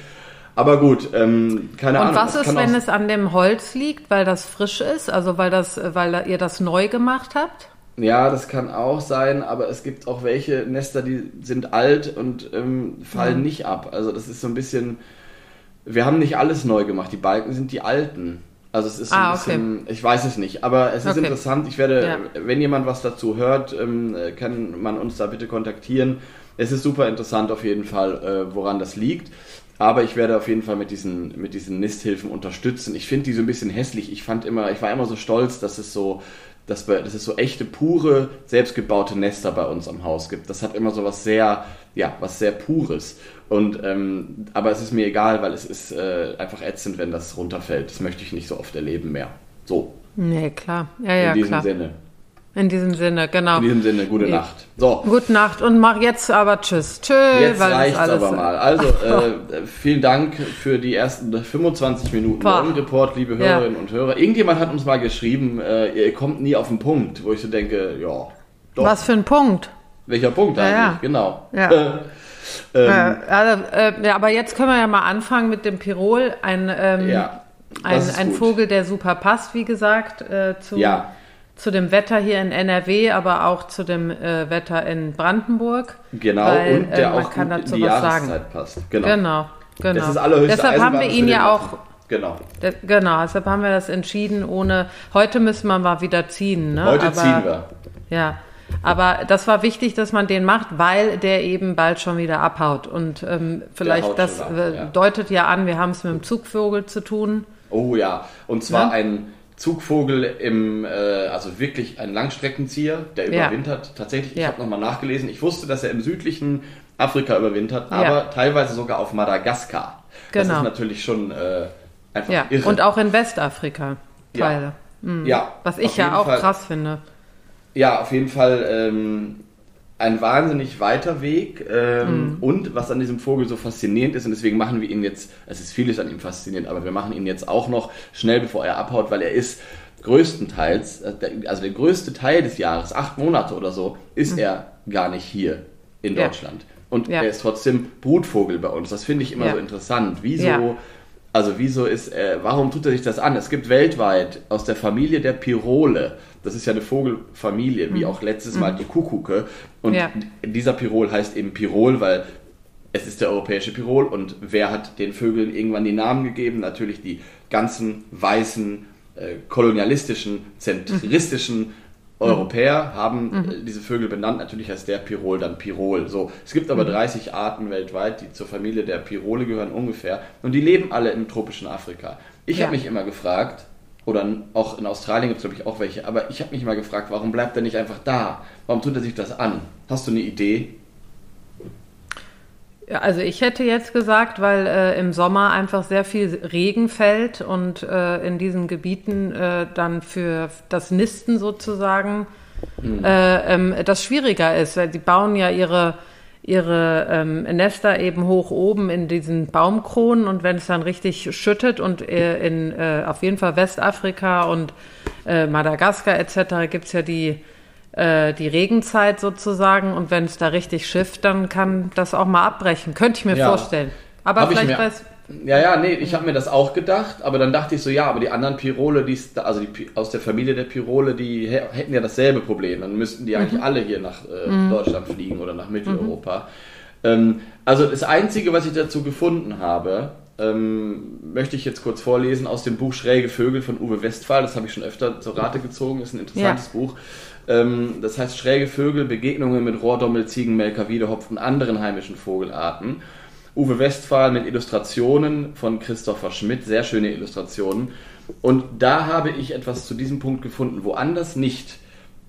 Speaker 2: Aber gut, ähm, keine
Speaker 1: und
Speaker 2: Ahnung.
Speaker 1: Und was ist, wenn es an dem Holz liegt, weil das frisch ist? Also weil das, weil ihr das neu gemacht habt?
Speaker 2: Ja, das kann auch sein, aber es gibt auch welche Nester, die sind alt und ähm, fallen mhm. nicht ab. Also das ist so ein bisschen wir haben nicht alles neu gemacht. Die Balken sind die alten. Also es ist ah, ein bisschen, okay. ich weiß es nicht, aber es ist okay. interessant. Ich werde, ja. wenn jemand was dazu hört, ähm, kann man uns da bitte kontaktieren. Es ist super interessant auf jeden Fall, äh, woran das liegt. Aber ich werde auf jeden Fall mit diesen, mit diesen Nisthilfen unterstützen. Ich finde die so ein bisschen hässlich. Ich fand immer, ich war immer so stolz, dass es so dass, wir, dass es so echte, pure, selbstgebaute Nester bei uns am Haus gibt. Das hat immer so was sehr, ja, was sehr Pures. Und, ähm, aber es ist mir egal, weil es ist äh, einfach ätzend, wenn das runterfällt. Das möchte ich nicht so oft erleben mehr. So.
Speaker 1: Nee, klar. Ja, ja,
Speaker 2: In diesem
Speaker 1: klar.
Speaker 2: Sinne.
Speaker 1: In diesem Sinne, genau.
Speaker 2: In diesem Sinne, gute
Speaker 1: Ja.
Speaker 2: Nacht. So.
Speaker 1: Gute Nacht und mach jetzt aber Tschüss. Tschüss.
Speaker 2: Jetzt reicht's aber mal. Also, äh, vielen Dank für die ersten 25 Minuten. Morgenreport, liebe
Speaker 1: Ja.
Speaker 2: Hörerinnen und Hörer. Irgendjemand hat uns mal geschrieben, äh, ihr kommt nie auf den Punkt, wo ich so denke, ja, doch.
Speaker 1: Was für ein Punkt.
Speaker 2: Welcher Punkt
Speaker 1: Ja,
Speaker 2: eigentlich?
Speaker 1: ja.
Speaker 2: Genau.
Speaker 1: Ja.
Speaker 2: Äh, ähm,
Speaker 1: Äh, also, äh, ja, aber jetzt können wir ja mal anfangen mit dem Pirol. Ein, ähm,
Speaker 2: ja.
Speaker 1: ein, ein. Vogel, der super passt, wie gesagt, äh, zu,
Speaker 2: Ja,
Speaker 1: zu dem Wetter hier in NRW, aber auch zu dem äh, Wetter in Brandenburg.
Speaker 2: genau.
Speaker 1: Weil,
Speaker 2: und der
Speaker 1: äh, man
Speaker 2: auch
Speaker 1: kann
Speaker 2: gut in
Speaker 1: dazu
Speaker 2: die
Speaker 1: was
Speaker 2: Jahreszeit
Speaker 1: sagen.
Speaker 2: passt. Genau.
Speaker 1: Genau, genau.
Speaker 2: Das ist allerhöchste
Speaker 1: Deshalb haben wir
Speaker 2: Eisenbahn
Speaker 1: ihn ja auch.
Speaker 2: Genau.
Speaker 1: de- genau, deshalb haben wir das entschieden, ohne, heute müssen wir mal wieder ziehen. Ne?
Speaker 2: Heute
Speaker 1: aber,
Speaker 2: ziehen wir.
Speaker 1: Ja, aber das war wichtig, dass man den macht, weil der eben bald schon wieder abhaut. Und ähm, vielleicht, das
Speaker 2: ab,
Speaker 1: äh,
Speaker 2: ja.
Speaker 1: deutet ja an, wir haben es mit dem Zugvogel zu tun.
Speaker 2: Oh ja, und zwar
Speaker 1: Ne?
Speaker 2: ein Zugvogel im, äh, also wirklich ein Langstreckenzieher, der
Speaker 1: Ja.
Speaker 2: überwintert. Tatsächlich, ich
Speaker 1: Ja.
Speaker 2: habe nochmal nachgelesen, ich wusste, dass er im südlichen Afrika überwintert,
Speaker 1: Ja.
Speaker 2: aber teilweise sogar auf Madagaskar. Das
Speaker 1: Genau.
Speaker 2: ist natürlich schon äh, einfach
Speaker 1: Ja,
Speaker 2: irre.
Speaker 1: und auch in Westafrika
Speaker 2: Ja.
Speaker 1: Teile.
Speaker 2: ja,
Speaker 1: Was ich ja auch
Speaker 2: Fall,
Speaker 1: krass finde.
Speaker 2: Ja, auf jeden Fall ähm, ein wahnsinnig weiter Weg. Ähm,
Speaker 1: Mhm.
Speaker 2: Und was an diesem Vogel so faszinierend ist, und deswegen machen wir ihn jetzt, es ist vieles an ihm faszinierend, aber wir machen ihn jetzt auch noch schnell, bevor er abhaut, weil er ist größtenteils, äh, also der größte Teil des Jahres, acht Monate oder so, ist er gar nicht hier in
Speaker 1: Mhm. Ja.
Speaker 2: Deutschland. Und
Speaker 1: Ja.
Speaker 2: er ist trotzdem Brutvogel bei uns. Das finde ich immer
Speaker 1: Ja.
Speaker 2: so interessant. Wieso. Also wieso ist, äh, warum tut er sich das an? Es gibt weltweit aus der Familie der Pirole, das ist ja eine Vogelfamilie, wie auch letztes Mal die Kuckucke. Und
Speaker 1: Mhm. Ja.
Speaker 2: dieser Pirol heißt eben Pirol, weil es ist der europäische Pirol. Und wer hat den Vögeln irgendwann die Namen gegeben? Natürlich die ganzen weißen, äh, kolonialistischen, zentristischen Europäer haben äh, diese Vögel benannt. Natürlich heißt der Pirol dann Pirol. So, es gibt aber 30 Arten weltweit, die zur Familie der Pirole gehören ungefähr. Und die leben alle im tropischen Afrika. Ich
Speaker 1: Ja.
Speaker 2: habe mich immer gefragt, oder auch in Australien gibt es glaube ich auch welche, aber ich habe mich immer gefragt, warum bleibt er nicht einfach da? Warum tut er sich das an? Hast du eine Idee?
Speaker 1: Ja, also ich hätte jetzt gesagt, weil äh, im Sommer einfach sehr viel Regen fällt und äh, in diesen Gebieten äh, dann für das Nisten sozusagen äh, ähm, das schwieriger ist, weil die bauen ja ihre ihre ähm, Nester eben hoch oben in diesen Baumkronen und wenn es dann richtig schüttet und äh, in äh, auf jeden Fall Westafrika und Madagaskar etc. gibt's ja die äh, die Regenzeit sozusagen und wenn es da richtig schifft, dann kann das auch mal abbrechen. Könnte ich mir
Speaker 2: Ja.
Speaker 1: vorstellen. Aber
Speaker 2: Hab ich
Speaker 1: vielleicht weiß.
Speaker 2: Ja, ja, nee, ich habe mir das auch gedacht, aber dann dachte ich so, ja, aber die anderen Pirole, die also die, aus der Familie der Pirole, die hä- hätten ja dasselbe Problem. Dann müssten die eigentlich alle hier nach äh, Deutschland fliegen oder nach Mitteleuropa. Ähm, also das Einzige, was ich dazu gefunden habe, ähm, möchte ich jetzt kurz vorlesen aus dem Buch Schräge Vögel von Uwe Westphal. Das habe ich schon öfter zur Rate gezogen, ist ein interessantes Buch. Ähm, das heißt Schräge Vögel, Begegnungen mit Rohrdommel, Ziegenmelker, Wiedehopf und anderen heimischen Vogelarten. Uwe Westphal mit Illustrationen von Christopher Schmidt, sehr schöne Illustrationen. Und da habe ich etwas zu diesem Punkt gefunden, woanders nicht.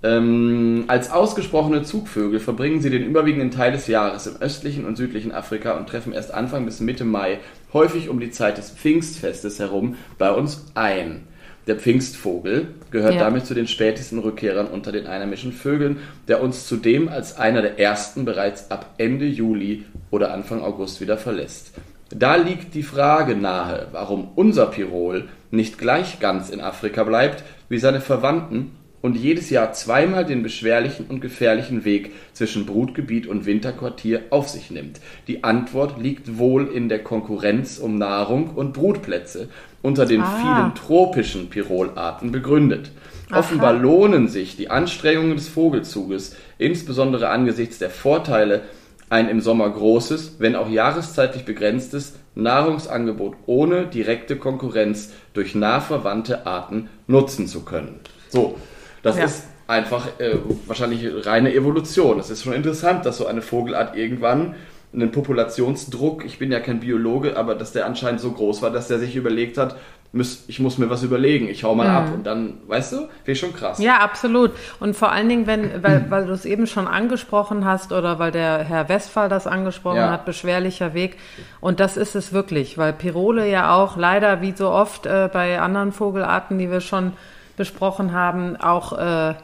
Speaker 2: Ähm, als ausgesprochene Zugvögel verbringen sie den überwiegenden Teil des Jahres im östlichen und südlichen Afrika und treffen erst Anfang bis Mitte Mai, häufig um die Zeit des Pfingstfestes herum, bei uns ein. Der Pfingstvogel gehört
Speaker 1: Ja.
Speaker 2: damit zu den spätesten Rückkehrern unter den einheimischen Vögeln, der uns zudem als einer der ersten bereits ab Ende Juli oder Anfang August wieder verlässt. Da liegt die Frage nahe, warum unser Pirol nicht gleich ganz in Afrika bleibt wie seine Verwandten und jedes Jahr zweimal den beschwerlichen und gefährlichen Weg zwischen Brutgebiet und Winterquartier auf sich nimmt. Die Antwort liegt wohl in der Konkurrenz um Nahrung und Brutplätze unter den
Speaker 1: Ah.
Speaker 2: vielen tropischen Pirolarten begründet. Offenbar lohnen sich die Anstrengungen des Vogelzuges, insbesondere angesichts der Vorteile, ein im Sommer großes, wenn auch jahreszeitlich begrenztes Nahrungsangebot ohne direkte Konkurrenz durch nah verwandte Arten nutzen zu können. So, das
Speaker 1: Ja.
Speaker 2: ist einfach äh, wahrscheinlich reine Evolution. Es ist schon interessant, dass so eine Vogelart irgendwann einen Populationsdruck, ich bin ja kein Biologe, aber dass der anscheinend so groß war, dass der sich überlegt hat, ich muss mir was überlegen, ich hau mal mhm. ab und dann, weißt du, finde ich schon krass.
Speaker 1: Ja, absolut. Und vor allen Dingen, wenn, weil, weil du es eben schon angesprochen hast oder weil der Herr Westphal das angesprochen ja. hat, beschwerlicher Weg. Und das ist es wirklich, weil Pirole ja auch leider, wie so oft äh, bei anderen Vogelarten, die wir schon besprochen haben, auch äh,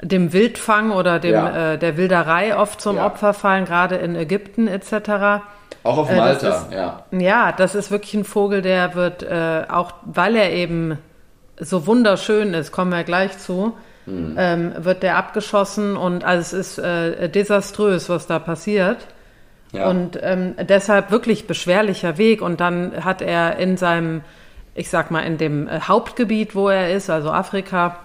Speaker 1: dem Wildfang oder dem, ja. äh, der Wilderei oft zum ja. Opfer fallen, gerade in Ägypten etc.
Speaker 2: Auch auf äh, Malta,
Speaker 1: ist,
Speaker 2: ja.
Speaker 1: Ja, das ist wirklich ein Vogel, der wird äh, auch, weil er eben so wunderschön ist, kommen wir gleich zu, mhm. ähm, wird der abgeschossen und also es ist äh, desaströs, was da passiert. Ja. Und ähm, deshalb wirklich beschwerlicher Weg. Und dann hat er in seinem, ich sag mal, in dem äh, Hauptgebiet, wo er ist, also Afrika,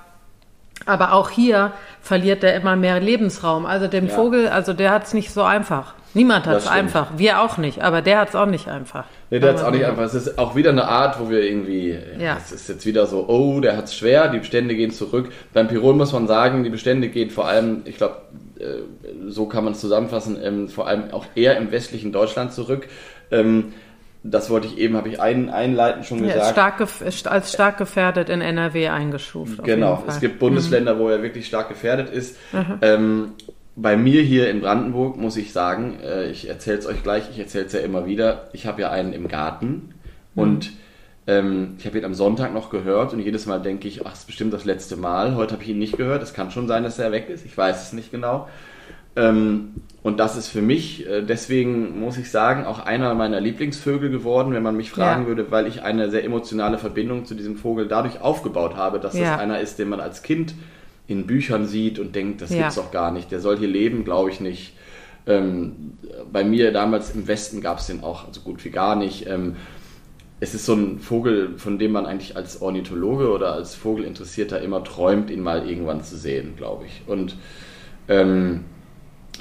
Speaker 1: aber auch hier verliert er immer mehr Lebensraum. Also dem ja. Vogel, also der hat es nicht so einfach. Niemand hat es einfach. Wir auch nicht, aber der hat es auch nicht einfach.
Speaker 2: Nee, der hat es auch nicht einfach. Es ist auch wieder eine Art, wo wir irgendwie, ja. es ist jetzt wieder so, oh, der hat es schwer, die Bestände gehen zurück. Beim Pirol muss man sagen, die Bestände gehen vor allem, ich glaube, äh, so kann man es zusammenfassen, ähm, vor allem auch eher im westlichen Deutschland zurück. Ähm, das wollte ich eben, habe ich ein, einleitend schon gesagt. Ja,
Speaker 1: stark als stark gefährdet in NRW eingestuft.
Speaker 2: Genau, es gibt Bundesländer, mhm. wo er wirklich stark gefährdet ist. Ähm, bei mir hier in Brandenburg muss ich sagen, äh, ich erzähle es euch gleich, ich erzähle es ja immer wieder, ich habe ja einen im Garten mhm. und ähm, ich habe ihn am Sonntag noch gehört und jedes Mal denke ich, ach, das ist bestimmt das letzte Mal. Heute habe ich ihn nicht gehört. Es kann schon sein, dass er weg ist. Ich weiß es nicht genau. Ähm, und das ist für mich, äh, deswegen muss ich sagen, auch einer meiner Lieblingsvögel geworden, wenn man mich fragen ja. würde, weil ich eine sehr emotionale Verbindung zu diesem Vogel dadurch aufgebaut habe, dass ja. es einer ist, den man als Kind in Büchern sieht und denkt, das ja. gibt's doch gar nicht. Der soll hier leben, glaube ich nicht. Ähm, bei mir damals im Westen gab es den auch so gut wie gar nicht. Ähm, es ist so ein Vogel, von dem man eigentlich als Ornithologe oder als Vogelinteressierter immer träumt, ihn mal irgendwann zu sehen, glaube ich. Und ähm,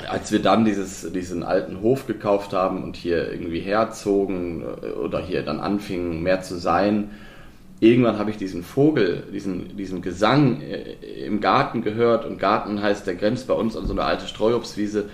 Speaker 2: als wir dann dieses, diesen alten Hof gekauft haben und hier irgendwie herzogen äh, oder hier dann anfingen mehr zu sein, irgendwann habe ich diesen Vogel, diesen, diesen Gesang äh, im Garten gehört und Garten heißt, der grenzt bei uns an so eine alte Streuobstwiese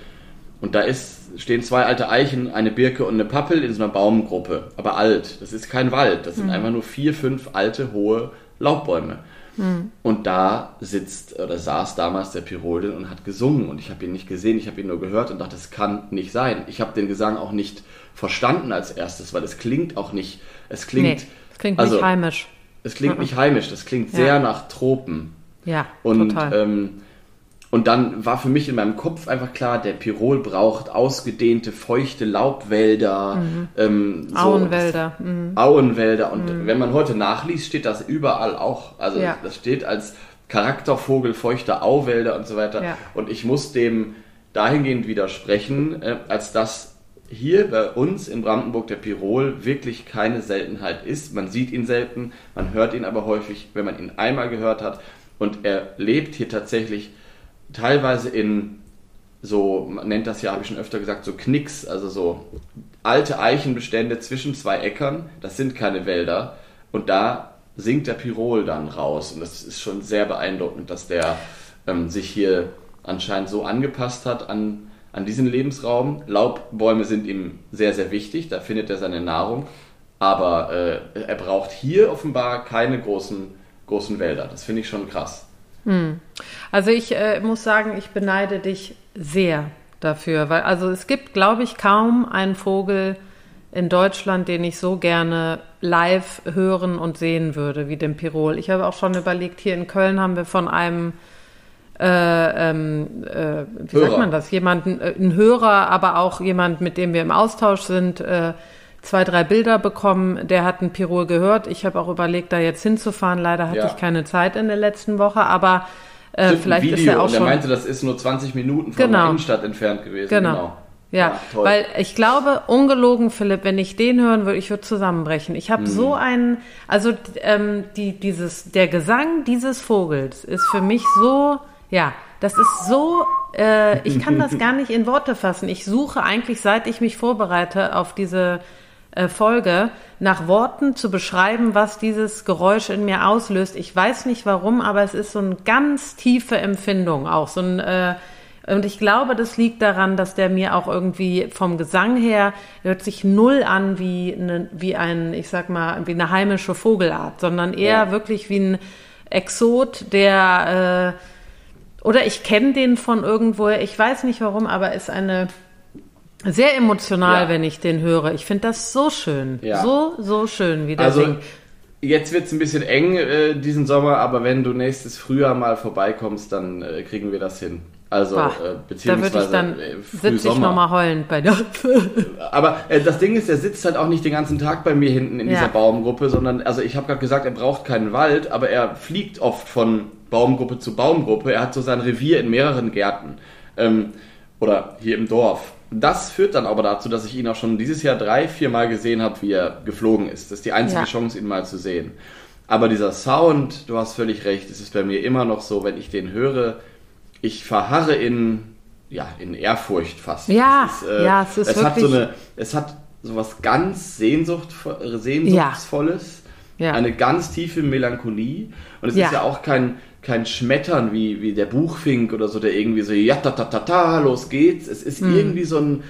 Speaker 2: und da ist, stehen zwei alte Eichen, eine Birke und eine Pappel in so einer Baumgruppe, aber alt. Das ist kein Wald, das sind mhm. einfach nur vier, fünf alte, hohe Laubbäume. Mhm. Und da sitzt oder saß damals der Piroldin und hat gesungen. Und ich habe ihn nicht gesehen, ich habe ihn nur gehört und dachte, das kann nicht sein. Ich habe den Gesang auch nicht verstanden als erstes, weil es klingt auch nicht. Es klingt. Nee,
Speaker 1: es klingt also, nicht heimisch.
Speaker 2: Es klingt mhm. nicht heimisch, das klingt sehr ja. nach Tropen.
Speaker 1: Ja,
Speaker 2: und, total. Ähm, und dann war für mich in meinem Kopf einfach klar, der Pirol braucht ausgedehnte, feuchte Laubwälder. Mhm. Ähm,
Speaker 1: so, Auenwälder. Mhm.
Speaker 2: Auenwälder. Und mhm. wenn man heute nachliest, steht das überall auch. Also ja. das steht als Charaktervogel, feuchte Auwälder und so weiter. Ja. Und ich muss dem dahingehend widersprechen, äh, als dass hier bei uns in Brandenburg der Pirol wirklich keine Seltenheit ist. Man sieht ihn selten, man hört ihn aber häufig, wenn man ihn einmal gehört hat. Und er lebt hier tatsächlich teilweise in so, man nennt das ja, habe ich schon öfter gesagt, so Knicks, also so alte Eichenbestände zwischen zwei Äckern, das sind keine Wälder und da sinkt der Pirol dann raus und das ist schon sehr beeindruckend, dass der ähm, sich hier anscheinend so angepasst hat an, an diesen Lebensraum. Laubbäume sind ihm sehr, sehr wichtig, da findet er seine Nahrung, aber äh, er braucht hier offenbar keine großen, großen Wälder, das finde ich schon krass.
Speaker 1: Hm. Also ich äh, muss sagen, ich beneide dich sehr dafür, weil also es gibt, glaube ich, kaum einen Vogel in Deutschland, den ich so gerne live hören und sehen würde wie den Pirol. Ich habe auch schon überlegt, hier in Köln haben wir von einem äh, ähm, äh, wie Hörer. sagt man das? Jemanden, äh, ein Hörer, aber auch jemand, mit dem wir im Austausch sind, äh, zwei, drei Bilder bekommen. Der hat ein Pirol gehört. Ich habe auch überlegt, da jetzt hinzufahren. Leider hatte ja. ich keine Zeit in der letzten Woche, aber äh, Stimmt, vielleicht Video, ist er auch und
Speaker 2: schon. Er meinte, das ist nur 20 Minuten von genau. der Innenstadt entfernt gewesen.
Speaker 1: Genau. genau. Ja, ja weil ich glaube, ungelogen, Philipp, wenn ich den hören würde, ich würde zusammenbrechen. Ich habe mhm. so einen, also ähm, die, dieses, der Gesang dieses Vogels ist für mich so, ja, das ist so, äh, ich kann das gar nicht in Worte fassen. Ich suche eigentlich, seit ich mich vorbereite auf diese Folge nach Worten zu beschreiben, was dieses Geräusch in mir auslöst. Ich weiß nicht warum, aber es ist so eine ganz tiefe Empfindung, auch so ein, äh, Und ich glaube, das liegt daran, dass der mir auch irgendwie vom Gesang her hört sich null an wie, eine, wie ein, ich sag mal, wie eine heimische Vogelart, sondern eher ja. wirklich wie ein Exot, der äh, oder ich kenne den von irgendwoher, ich weiß nicht warum, aber ist eine sehr emotional, ja. wenn ich den höre. Ich finde das so schön. Ja. So, so schön, wie der also, singt.
Speaker 2: Jetzt wird es ein bisschen eng äh, diesen Sommer, aber wenn du nächstes Frühjahr mal vorbeikommst, dann äh, kriegen wir das hin. Also, Ach, äh, beziehungsweise
Speaker 1: da würde ich dann äh, sitze ich nochmal heulend bei der.
Speaker 2: Aber äh, das Ding ist, der sitzt halt auch nicht den ganzen Tag bei mir hinten in ja. dieser Baumgruppe, sondern, also ich habe gerade gesagt, er braucht keinen Wald, aber er fliegt oft von Baumgruppe zu Baumgruppe. Er hat so sein Revier in mehreren Gärten. Ähm, oder hier im Dorf. Das führt dann aber dazu, dass ich ihn auch schon dieses Jahr drei, vier Mal gesehen habe, wie er geflogen ist. Das ist die einzige ja. Chance, ihn mal zu sehen. Aber dieser Sound, du hast völlig recht, es ist bei mir immer noch so, wenn ich den höre, ich verharre in, ja, in Ehrfurcht fast.
Speaker 1: Ja, es ist, äh, ja, es ist
Speaker 2: es
Speaker 1: wirklich...
Speaker 2: Hat so eine, es hat so was ganz Sehnsucht, Sehnsuchtsvolles, ja. Ja. eine ganz tiefe Melancholie. Und es ist ja auch kein, kein Schmettern wie, wie der Buchfink oder so, der irgendwie so, ja, ta, ta, ta, ta, los geht's. Es ist hm. irgendwie so ein.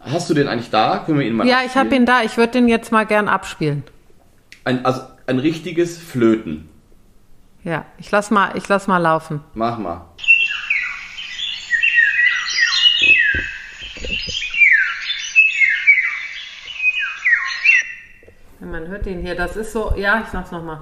Speaker 2: Hast du den eigentlich da?
Speaker 1: Können wir ihn mal Ja, abspielen? ich habe ihn da. Ich würde den jetzt mal gern abspielen.
Speaker 2: Ein, also ein richtiges Flöten.
Speaker 1: Ja, ich lass mal, ich lass mal laufen.
Speaker 2: Mach mal.
Speaker 1: Man hört den hier. Das ist so, ja, ich sag's nochmal.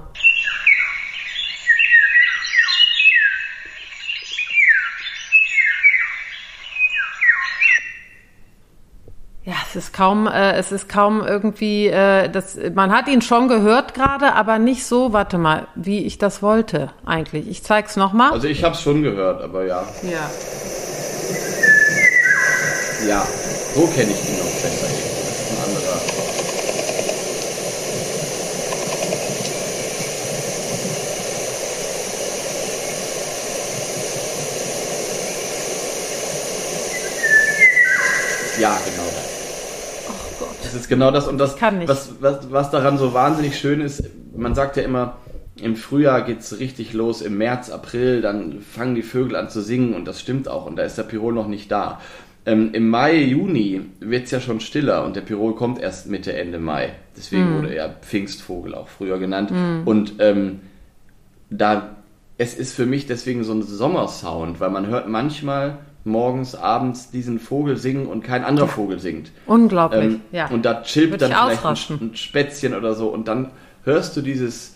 Speaker 1: Ja, es ist kaum, äh, es ist kaum irgendwie, äh, das, man hat ihn schon gehört gerade, aber nicht so, warte mal, wie ich das wollte eigentlich. Ich zeig's nochmal.
Speaker 2: Also ich hab's schon gehört, aber ja.
Speaker 1: Ja.
Speaker 2: Ja, so kenne ich ihn noch besser. Das ist ein anderer. Ja, genau ist genau das. Und das, was, was, was daran so wahnsinnig schön ist, man sagt ja immer, im Frühjahr geht es richtig los, im März, April, dann fangen die Vögel an zu singen und das stimmt auch und da ist der Pirol noch nicht da. Ähm, Im Mai, Juni wird es ja schon stiller und der Pirol kommt erst Mitte, Ende Mai. Deswegen mm. wurde er Pfingstvogel auch früher genannt. Mm. Und ähm, da, es ist für mich deswegen so ein Sommersound, weil man hört manchmal morgens, abends diesen Vogel singen und kein anderer Vogel singt.
Speaker 1: Unglaublich, ähm,
Speaker 2: ja. Und da chillt dann vielleicht ein, ein, Spätzchen oder so und dann hörst du dieses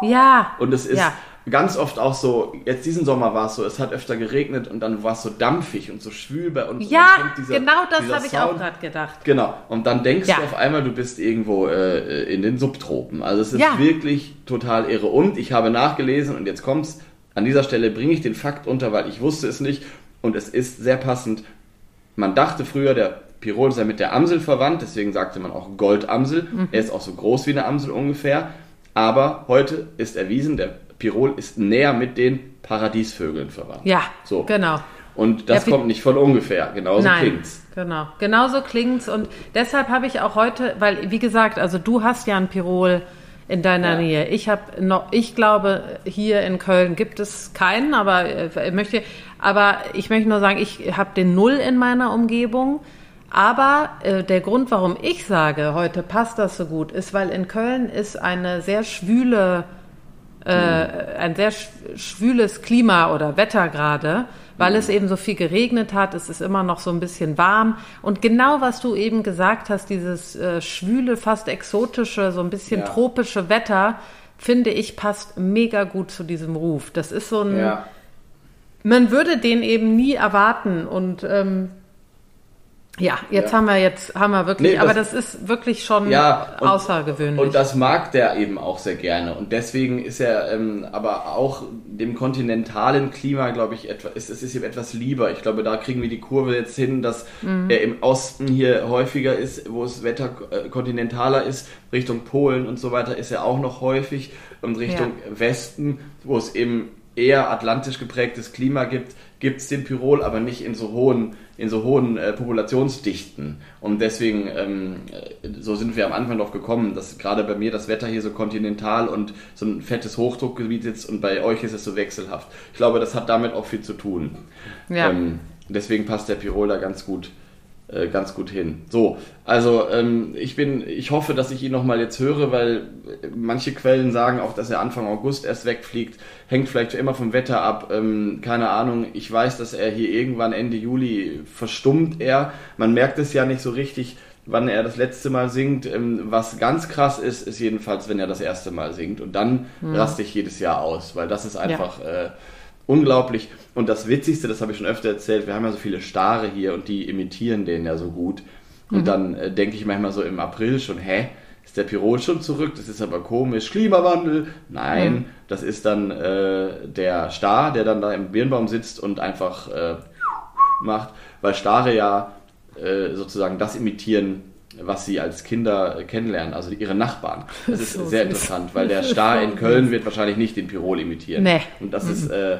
Speaker 1: Ja.
Speaker 2: Und es ist
Speaker 1: ja.
Speaker 2: ganz oft auch so, jetzt diesen Sommer war es so, es hat öfter geregnet und dann war es so dampfig und so schwül bei uns.
Speaker 1: Ja, dieser, genau das habe ich auch gerade gedacht.
Speaker 2: Genau, und dann denkst ja. du auf einmal, du bist irgendwo äh, in den Subtropen. Also es ist ja. wirklich total irre. Und ich habe nachgelesen und jetzt kommt's, an dieser Stelle bringe ich den Fakt unter, weil ich wusste es nicht und es ist sehr passend. Man dachte früher, der Pirol sei mit der Amsel verwandt, deswegen sagte man auch Goldamsel. Mhm. Er ist auch so groß wie eine Amsel ungefähr. Aber heute ist erwiesen, der Pirol ist näher mit den Paradiesvögeln verwandt.
Speaker 1: Ja, so. genau.
Speaker 2: Und das ja, kommt nicht von ungefähr. Genauso Nein, klingt's.
Speaker 1: Genau, genauso klingt's. Und deshalb habe ich auch heute, weil, wie gesagt, also du hast ja ein Pirol in deiner ja. Nähe. Ich habe noch, ich glaube, hier in Köln gibt es keinen, aber äh, möchte, aber ich möchte nur sagen, ich habe den Null in meiner Umgebung. Aber äh, der Grund, warum ich sage, heute passt das so gut, ist, weil in Köln ist eine sehr schwüle, äh, ein sehr schwüles Klima oder Wetter gerade weil es eben so viel geregnet hat. Es ist immer noch so ein bisschen warm. Und genau was du eben gesagt hast, dieses äh, schwüle, fast exotische, so ein bisschen ja. tropische Wetter, finde ich, passt mega gut zu diesem Ruf. Das ist so ein. Ja. Man würde den eben nie erwarten. Und ähm, ja, jetzt ja. haben wir jetzt haben wir wirklich, nee, aber das ist wirklich schon ja, und, außergewöhnlich.
Speaker 2: Und das mag der eben auch sehr gerne und deswegen ist er ähm, aber auch dem kontinentalen Klima, glaube ich, etwa, ist es ist ihm etwas lieber. Ich glaube, da kriegen wir die Kurve jetzt hin, dass mhm. er im Osten hier häufiger ist, wo es Wetter äh, kontinentaler ist, Richtung Polen und so weiter ist er auch noch häufig und Richtung ja. Westen, wo es eben eher atlantisch geprägtes Klima gibt, gibt es den Pirol, aber nicht in so hohen, in so hohen äh, Populationsdichten. Und deswegen, ähm, so sind wir am Anfang noch gekommen, dass gerade bei mir das Wetter hier so kontinental und so ein fettes Hochdruckgebiet sitzt und bei euch ist es so wechselhaft. Ich glaube, das hat damit auch viel zu tun. Ja. Ähm, deswegen passt der Pirol da ganz gut äh, ganz gut hin. So, also ähm, ich bin, ich hoffe, dass ich ihn nochmal jetzt höre, weil manche Quellen sagen auch, dass er Anfang August erst wegfliegt. Hängt vielleicht immer vom Wetter ab. Ähm, keine Ahnung. Ich weiß, dass er hier irgendwann Ende Juli verstummt er. Man merkt es ja nicht so richtig wann er das letzte Mal singt. Ähm, was ganz krass ist, ist jedenfalls, wenn er das erste Mal singt. Und dann mhm. raste ich jedes Jahr aus, weil das ist einfach ja. äh, unglaublich. Und das Witzigste, das habe ich schon öfter erzählt, wir haben ja so viele Stare hier und die imitieren den ja so gut. Und mhm. dann äh, denke ich manchmal so im April schon, hä? Ist der Pirol schon zurück? Das ist aber komisch. Klimawandel? Nein, mhm. das ist dann äh, der Star, der dann da im Birnbaum sitzt und einfach äh, macht, weil Stare ja äh, sozusagen das imitieren, was sie als Kinder kennenlernen, also ihre Nachbarn. Das ist so sehr süß. interessant, weil der Star in Köln wird wahrscheinlich nicht den Pirol imitieren. Nee. Und das mhm. ist, äh,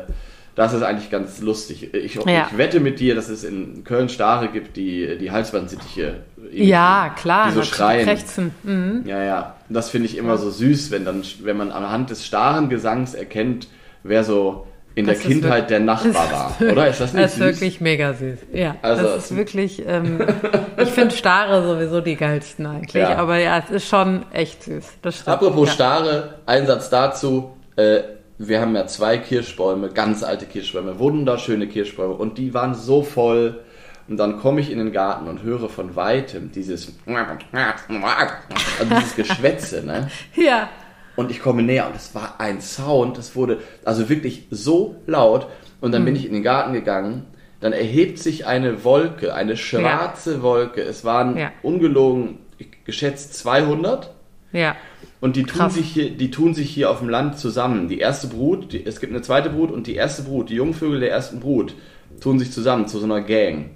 Speaker 2: das ist eigentlich ganz lustig. Ich, ja. ich, wette mit dir, dass es in Köln Stare gibt, die die Halsbandsittiche
Speaker 1: ja, klar,
Speaker 2: die so schreien. Mhm. Ja, ja. Und das finde ich immer so süß, wenn dann, wenn man anhand des starren Gesangs erkennt, wer so in das der Kindheit wirklich, der Nachbar war, oder?
Speaker 1: Ist das nicht Das ist süß? wirklich mega süß. Ja, also, das ist wirklich, ähm, ich finde Stare sowieso die geilsten eigentlich, ja. aber ja, es ist schon echt süß.
Speaker 2: Apropos ja. Stare, Einsatz dazu, äh, wir haben ja zwei Kirschbäume, ganz alte Kirschbäume, wunderschöne Kirschbäume und die waren so voll. Und dann komme ich in den Garten und höre von weitem dieses, also dieses Geschwätze, ne?
Speaker 1: Ja
Speaker 2: und ich komme näher und es war ein Sound, das wurde also wirklich so laut und dann mhm. bin ich in den Garten gegangen, dann erhebt sich eine Wolke, eine schwarze ja. Wolke, es waren ja. ungelogen geschätzt 200.
Speaker 1: Ja.
Speaker 2: Und die tun, sich hier, die tun sich hier auf dem Land zusammen. Die erste Brut, die, es gibt eine zweite Brut und die erste Brut, die Jungvögel der ersten Brut, tun sich zusammen zu so einer Gang.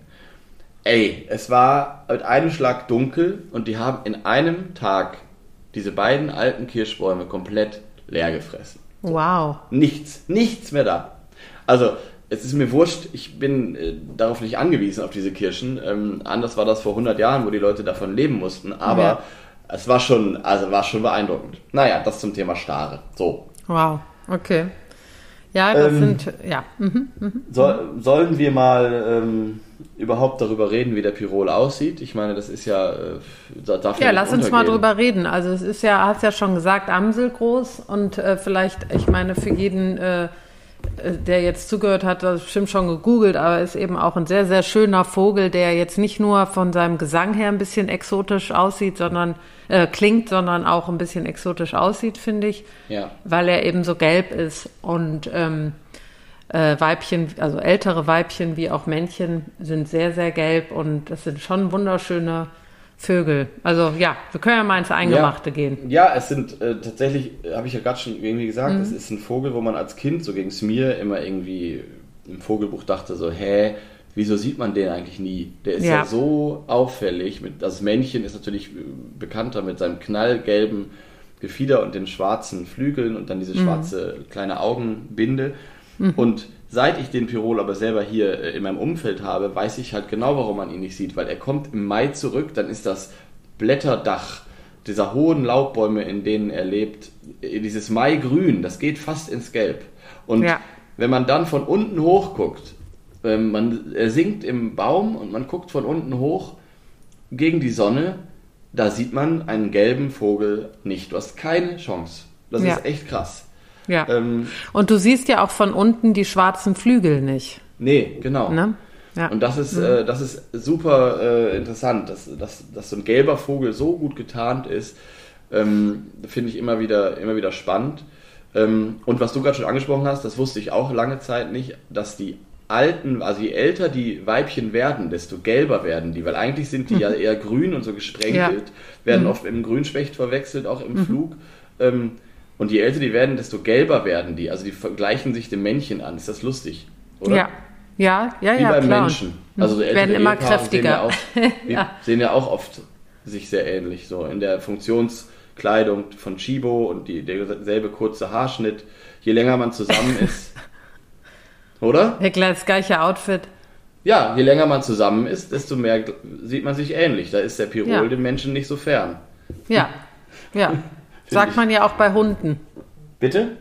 Speaker 2: Ey, es war mit einem Schlag dunkel und die haben in einem Tag diese beiden alten Kirschbäume komplett leer gefressen.
Speaker 1: So. Wow.
Speaker 2: Nichts, nichts mehr da. Also, es ist mir wurscht, ich bin äh, darauf nicht angewiesen, auf diese Kirschen. Ähm, anders war das vor 100 Jahren, wo die Leute davon leben mussten. Aber ja. es war schon, also war schon beeindruckend. Naja, das zum Thema Stare. So.
Speaker 1: Wow, okay. Ja, das ähm, sind, ja. Mhm,
Speaker 2: mhm. Soll, sollen wir mal ähm, überhaupt darüber reden, wie der Pirol aussieht? Ich meine, das ist ja,
Speaker 1: äh, darf ja lass uns mal drüber reden. Also es ist ja, hast ja schon gesagt, Amsel groß und äh, vielleicht, ich meine, für jeden, äh, äh der jetzt zugehört hat, das bestimmt schon gegoogelt, aber ist eben auch ein sehr, sehr schöner Vogel, der jetzt nicht nur von seinem Gesang her ein bisschen exotisch aussieht, sondern äh, klingt, sondern auch ein bisschen exotisch aussieht, finde ich.
Speaker 2: Ja.
Speaker 1: Weil er eben so gelb ist und ähm, äh, Weibchen, also ältere Weibchen wie auch Männchen sind sehr, sehr gelb und das sind schon wunderschöne Vögel. Also ja, wir können ja mal ins Eingemachte
Speaker 2: ja,
Speaker 1: gehen.
Speaker 2: Ja, es sind äh, tatsächlich, habe ich ja gerade schon irgendwie gesagt, es mhm. ist ein Vogel, wo man als Kind, so ging es mir, immer irgendwie im Vogelbuch dachte so, hä, wieso sieht man den eigentlich nie? Der ist ja, ja so auffällig. Mit, das Männchen ist natürlich bekannter mit seinem knallgelben Gefieder und den schwarzen Flügeln und dann diese mhm. schwarze mhm. kleine Augenbinde. Mhm. Und seit ich den Pirol aber selber hier äh, in meinem Umfeld habe, weiß ich halt genau, warum man ihn nicht sieht, weil er kommt im Mai zurück, dann ist das Blätterdach dieser hohen Laubbäume, in denen er lebt, äh, dieses Maigrün, das geht fast ins Gelb. Und ja. wenn man dann von unten hoch guckt, ähm, man, er sinkt im Baum und man guckt von unten hoch gegen die Sonne, da sieht man einen gelben Vogel nicht. Du hast keine Chance. Das ja. ist echt krass.
Speaker 1: Ja. Ähm, und du siehst ja auch von unten die schwarzen Flügel nicht.
Speaker 2: Nee, genau. Ne? Ja. Und das ist, mhm. äh, das ist super äh, interessant, dass, dass, dass so ein gelber Vogel so gut getarnt ist, ähm, finde ich immer wieder, immer wieder spannend. Ähm, und was du gerade schon angesprochen hast, das wusste ich auch lange Zeit nicht, dass die alten, also je älter die Weibchen werden, desto gelber werden die, weil eigentlich sind die mhm. ja eher grün und so gesprenkelt, ja. werden mhm. oft mit dem Grünspecht verwechselt, auch im mhm. Flug. Ähm, und je älter die werden, desto gelber werden die. Also die vergleichen sich dem Männchen an. Ist das lustig,
Speaker 1: oder? Ja. Ja, ja,
Speaker 2: Wie
Speaker 1: ja.
Speaker 2: beim klar. Menschen.
Speaker 1: Also so werden immer Ehepaare kräftiger.
Speaker 2: Sehen ja, auch, ja. sehen ja auch oft sich sehr ähnlich. So in der Funktionskleidung von Chibo und die, derselbe kurze Haarschnitt. Je länger man zusammen ist, Oder?
Speaker 1: Ja, das gleiche Outfit.
Speaker 2: Ja, je länger man zusammen ist, desto mehr sieht man sich ähnlich. Da ist der Pirol ja. dem Menschen nicht so fern.
Speaker 1: Ja, ja. Sagt man ja auch bei Hunden.
Speaker 2: Bitte?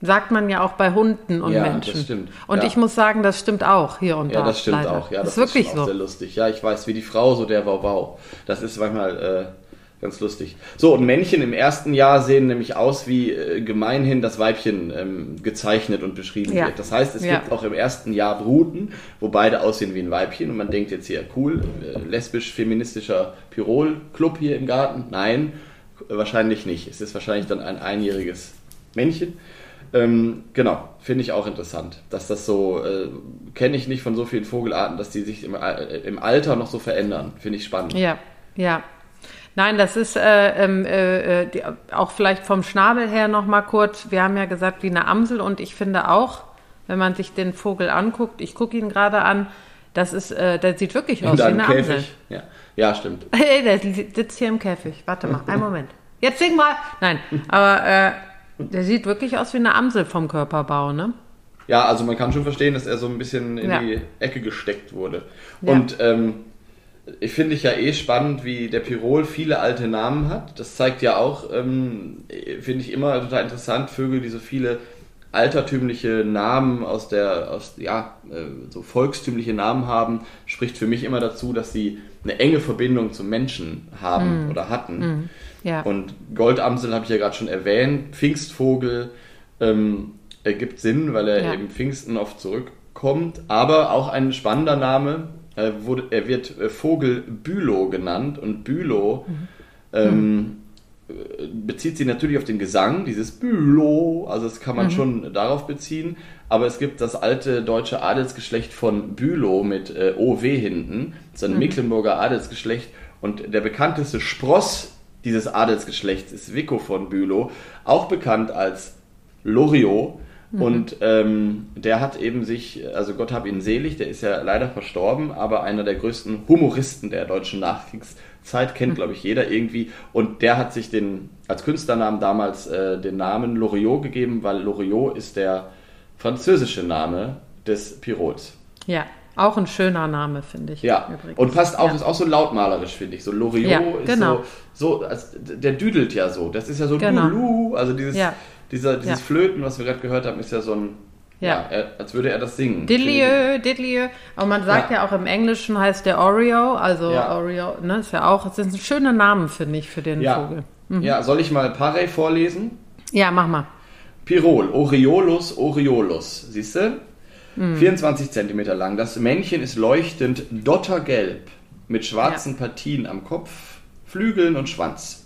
Speaker 1: Sagt man ja auch bei Hunden und
Speaker 2: ja,
Speaker 1: Menschen.
Speaker 2: Das stimmt.
Speaker 1: Und
Speaker 2: ja.
Speaker 1: ich muss sagen, das stimmt auch hier und
Speaker 2: ja,
Speaker 1: da.
Speaker 2: Ja, das stimmt leider. auch. Ja, das, das ist wirklich so. sehr lustig. Ja, ich weiß, wie die Frau, so der Wow-Wow. Das ist manchmal äh, ganz lustig. So, und Männchen im ersten Jahr sehen nämlich aus, wie äh, gemeinhin das Weibchen ähm, gezeichnet und beschrieben ja. wird. Das heißt, es gibt auch im ersten Jahr Bruten, wo beide aussehen wie ein Weibchen. Und man denkt jetzt hier, cool, äh, lesbisch-feministischer Pirol-Club hier im Garten. Nein, wahrscheinlich nicht. Es ist wahrscheinlich dann ein einjähriges Männchen. Ähm, genau, finde ich auch interessant, dass das so, äh, kenne ich nicht von so vielen Vogelarten, dass die sich im, äh, im Alter noch so verändern. Finde ich spannend.
Speaker 1: Ja, ja. Nein, das ist äh, ähm, äh, die, auch vielleicht vom Schnabel her nochmal kurz. Wir haben ja gesagt, wie eine Amsel und ich finde auch, wenn man sich den Vogel anguckt, ich gucke ihn gerade an, das ist, äh, der sieht wirklich aus wie eine Käfig. Amsel.
Speaker 2: Ja. ja, stimmt.
Speaker 1: Hey, der sitzt hier im Käfig. Warte mal, einen Moment. Jetzt sing mal. Nein, aber äh, der sieht wirklich aus wie eine Amsel vom Körperbau, ne?
Speaker 2: Ja, also man kann schon verstehen, dass er so ein bisschen in ja. die Ecke gesteckt wurde. Ja. Und ähm, ich finde ich ja eh spannend, wie der Pirol viele alte Namen hat. Das zeigt ja auch, ähm, finde ich immer total interessant, Vögel, die so viele altertümliche Namen aus der, aus, ja, äh, so volkstümliche Namen haben, spricht für mich immer dazu, dass sie eine enge Verbindung zum Menschen haben mm. oder hatten. Mm. Ja. Und Goldamsel habe ich ja gerade schon erwähnt. Pfingstvogel ähm, ergibt Sinn, weil er ja. eben Pfingsten oft zurückkommt. Aber auch ein spannender Name. Äh, wurde, er wird äh, Vogel Bülow genannt. Und Bülow mhm. ähm, mhm. bezieht sich natürlich auf den Gesang, dieses Bülow. Also das kann man mhm. schon darauf beziehen. Aber es gibt das alte deutsche Adelsgeschlecht von Bülow mit äh, OW hinten. Das ist ein mhm. Mecklenburger Adelsgeschlecht. Und der bekannteste Spross dieses Adelsgeschlechts ist Vico von Bülow, auch bekannt als Loriot. Mhm. Und ähm, der hat eben sich, also Gott hab ihn selig, der ist ja leider verstorben, aber einer der größten Humoristen der deutschen Nachkriegszeit, kennt mhm. glaube ich jeder irgendwie. Und der hat sich den, als Künstlernamen damals äh, den Namen Loriot gegeben, weil Loriot ist der französische Name des Pirols.
Speaker 1: Ja. Auch ein schöner Name, finde ich.
Speaker 2: Ja, übrigens. und passt auch, ja. ist auch so lautmalerisch, finde ich. So Loriot ja, genau. ist so, so also der düdelt ja so. Das ist ja so genau. Lulu, also dieses, ja. Dieser, dieses Flöten, was wir gerade gehört haben, ist ja so ein, ja. Er, als würde er das singen.
Speaker 1: Diddlieu, Diddlieu. Aber man sagt ja. auch im Englischen heißt der Oreo, also Oreo, ne, ist ja auch, das sind schöne Namen, finde ich, für den Vogel.
Speaker 2: Mhm. Ja, soll ich mal Parey vorlesen?
Speaker 1: Ja, mach mal.
Speaker 2: Pirol, Oreolus, Oreolus. Siehst du? 24 cm lang. Das Männchen ist leuchtend dottergelb mit schwarzen ja. Partien am Kopf, Flügeln und Schwanz.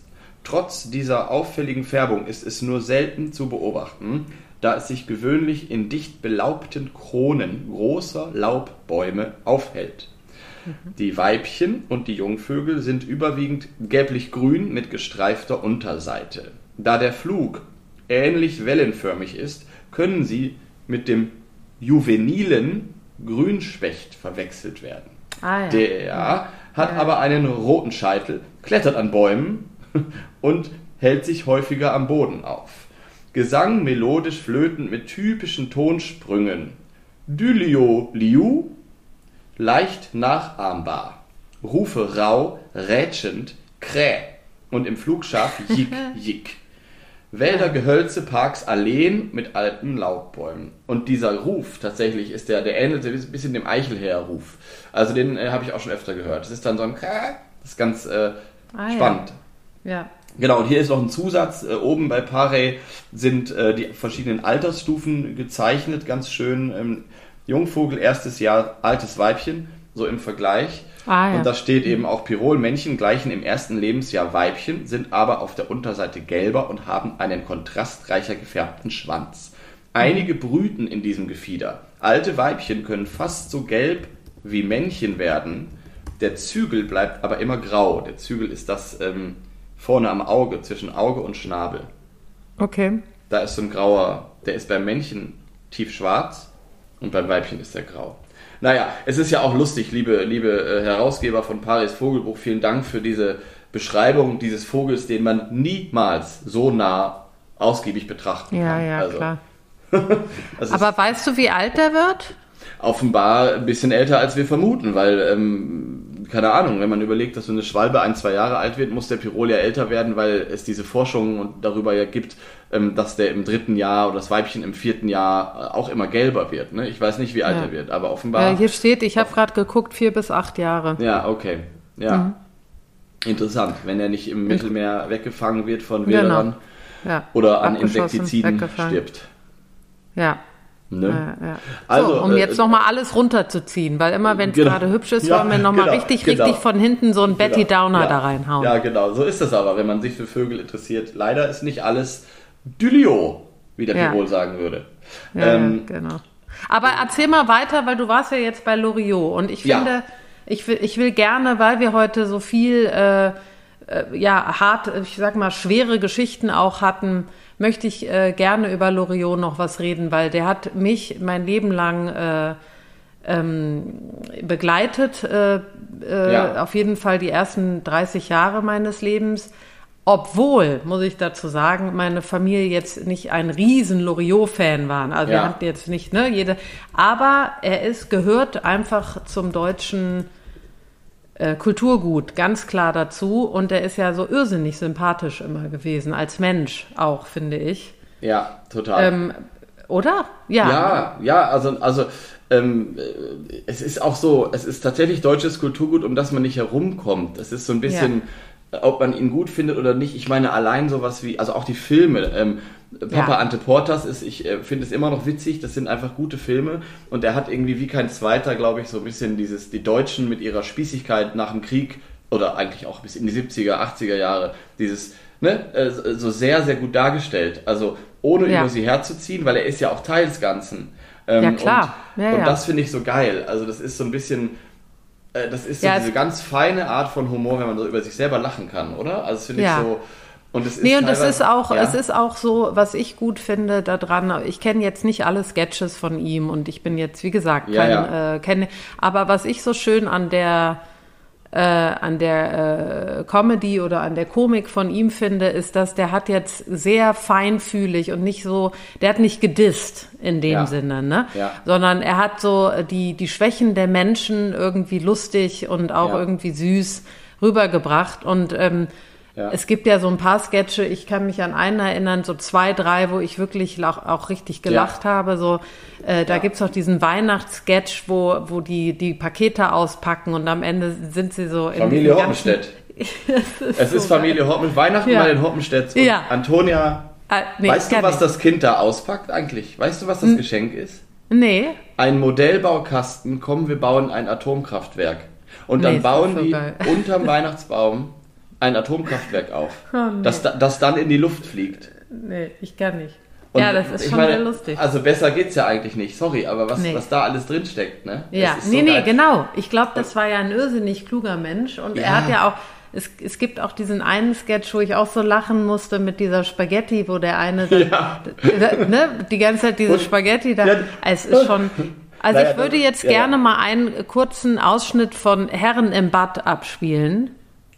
Speaker 2: Trotz dieser auffälligen Färbung ist es nur selten zu beobachten, da es sich gewöhnlich in dicht belaubten Kronen großer Laubbäume aufhält. Mhm. Die Weibchen und die Jungvögel sind überwiegend gelblich-grün mit gestreifter Unterseite. Da der Flug ähnlich wellenförmig ist, können sie mit dem juvenilen Grünspecht verwechselt werden. Ah, ja. Der hat ja. aber einen roten Scheitel, klettert an Bäumen und hält sich häufiger am Boden auf. Gesang melodisch flötend mit typischen Tonsprüngen. Dylio liu, leicht nachahmbar. Rufe rau, rätschend, kräh und im Flug scharf jik, jik. Wälder, Gehölze, Parks, Alleen mit alten Laubbäumen. Und dieser Ruf tatsächlich ist der, der ähnelt ein bisschen dem Eichelherr-Ruf. Also den äh, habe ich auch schon öfter gehört. Das ist dann so ein, das ist ganz äh, ah, spannend.
Speaker 1: Ja. Ja.
Speaker 2: Genau, und hier ist noch ein Zusatz. Äh, oben bei Parey sind äh, die verschiedenen Altersstufen gezeichnet, ganz schön. Ähm, Jungvogel, erstes Jahr, altes Weibchen, so im Vergleich. Ah, ja. Und da steht eben auch Pirol-Männchen gleichen im ersten Lebensjahr Weibchen, sind aber auf der Unterseite gelber und haben einen kontrastreicher gefärbten Schwanz. Einige brüten in diesem Gefieder. Alte Weibchen können fast so gelb wie Männchen werden. Der Zügel bleibt aber immer grau. Der Zügel ist das ähm, vorne am Auge, zwischen Auge und Schnabel.
Speaker 1: Okay.
Speaker 2: Da ist so ein grauer, der ist beim Männchen tief schwarz und beim Weibchen ist er grau. Naja, es ist ja auch lustig, liebe, liebe äh, Herausgeber von Paris Vogelbuch. Vielen Dank für diese Beschreibung dieses Vogels, den man niemals so nah ausgiebig betrachten
Speaker 1: ja,
Speaker 2: kann.
Speaker 1: Ja,
Speaker 2: also,
Speaker 1: klar. Aber weißt du, wie alt der wird?
Speaker 2: Offenbar ein bisschen älter, als wir vermuten, weil, ähm, keine Ahnung, wenn man überlegt, dass so eine Schwalbe ein, zwei Jahre alt wird, muss der Pirol ja älter werden, weil es diese Forschung darüber ja gibt, ähm, dass der im dritten Jahr oder das Weibchen im vierten Jahr auch immer gelber wird. Ne? Ich weiß nicht, wie alt ja. er wird, aber offenbar.
Speaker 1: Ja, hier steht, ich habe gerade geguckt, vier bis acht Jahre.
Speaker 2: Ja, okay. Ja. Mhm. Interessant, wenn er nicht im Mittelmeer weggefangen wird von Wilderern genau. ja. oder an Insektiziden stirbt.
Speaker 1: Ja. Ne? Ja, ja. Also, so, um äh, jetzt nochmal alles runterzuziehen, weil immer wenn es genau. gerade hübsch ist, ja, wollen wir nochmal genau, richtig, genau. richtig von hinten so einen Betty genau. Downer da reinhauen.
Speaker 2: Ja, genau, so ist es aber, wenn man sich für Vögel interessiert. Leider ist nicht alles Dylio, wie der Tirol sagen würde.
Speaker 1: Ja, ähm, genau. Aber erzähl mal weiter, weil du warst ja jetzt bei Loriot und ich finde, ich, will, ich will gerne, weil wir heute so viel, äh, äh, ja, hart, ich sag mal, schwere Geschichten auch hatten, möchte ich äh, gerne über Loriot noch was reden, weil der hat mich mein Leben lang äh, ähm, begleitet, äh, äh, ja. auf jeden Fall die ersten 30 Jahre meines Lebens. Obwohl, muss ich dazu sagen, meine Familie jetzt nicht ein riesen Loriot-Fan waren. Also ja. wir hatten jetzt nicht, ne, jede. Aber er ist, gehört einfach zum deutschen Kulturgut, ganz klar dazu. Und er ist ja so irrsinnig sympathisch immer gewesen, als Mensch auch, finde ich.
Speaker 2: Ja, total.
Speaker 1: Ähm, oder? Ja.
Speaker 2: Ja, ja, also, also ähm, es ist auch so, es ist tatsächlich deutsches Kulturgut, um das man nicht herumkommt. Es ist so ein bisschen, ja. ob man ihn gut findet oder nicht. Ich meine, allein sowas wie, also auch die Filme, ähm, Papa ja. Ante Portas ist, ich äh, finde es immer noch witzig, das sind einfach gute Filme und er hat irgendwie wie kein zweiter, glaube ich, so ein bisschen dieses, die Deutschen mit ihrer Spießigkeit nach dem Krieg oder eigentlich auch bis in die 70er, 80er Jahre, dieses, ne, äh, so sehr, sehr gut dargestellt. Also ohne ja. über sie herzuziehen, weil er ist ja auch Teil des Ganzen.
Speaker 1: Ähm, ja, klar.
Speaker 2: Und,
Speaker 1: ja,
Speaker 2: und das finde ich so geil. Also das ist so ein bisschen, äh, das ist so diese ganz feine Art von Humor, wenn man so über sich selber lachen kann, oder? Also das finde ich so
Speaker 1: und es ist nee, und es ist auch, ja. es ist auch so, was ich gut finde daran, ich kenne jetzt nicht alle Sketches von ihm und ich bin jetzt, wie gesagt, kein, ja, Äh, kenne, aber was ich so schön an der äh, an der äh, Comedy oder an der Komik von ihm finde, ist, dass der hat jetzt sehr feinfühlig und nicht so, der hat nicht gedisst in dem ja. Sinne, ne? Ja. Sondern er hat so die, die Schwächen der Menschen irgendwie lustig und auch ja. irgendwie süß rübergebracht und ähm, ja. Es gibt ja so ein paar Sketche, ich kann mich an einen erinnern, so zwei, drei, wo ich wirklich auch, auch richtig gelacht ja. habe. So, äh, da ja. gibt's auch diesen Weihnachtssketch, wo, wo die die Pakete auspacken und am Ende sind sie so
Speaker 2: in Familie Hoppenstedt. es ist so Familie Hoppenstedt, Weihnachten ja. bei den Hoppenstedts und ja. Antonia. Äh, nee, weißt du, was nicht. das Kind da auspackt eigentlich? Weißt du, was das hm. Geschenk ist?
Speaker 1: Nee.
Speaker 2: Ein Modellbaukasten, komm, wir bauen ein Atomkraftwerk. Und dann nee, bauen die geil. unterm Weihnachtsbaum ein Atomkraftwerk auf, oh, nee. das, das dann in die Luft fliegt.
Speaker 1: Nee, ich kann nicht. Und ja, das ist schon meine, sehr lustig.
Speaker 2: Also besser geht's ja eigentlich nicht, sorry, aber was, nee. was da alles drinsteckt, ne?
Speaker 1: Ja, nee, so nee, genau. Ich glaube, das war ja ein irrsinnig kluger Mensch und ja. er hat ja auch, es, es gibt auch diesen einen Sketch, wo ich auch so lachen musste mit dieser Spaghetti, wo der eine dann, ja. ne, die ganze Zeit diese und, Spaghetti da, ja. es ist schon, also naja, ich würde jetzt gerne mal einen kurzen Ausschnitt von Herren im Bad abspielen.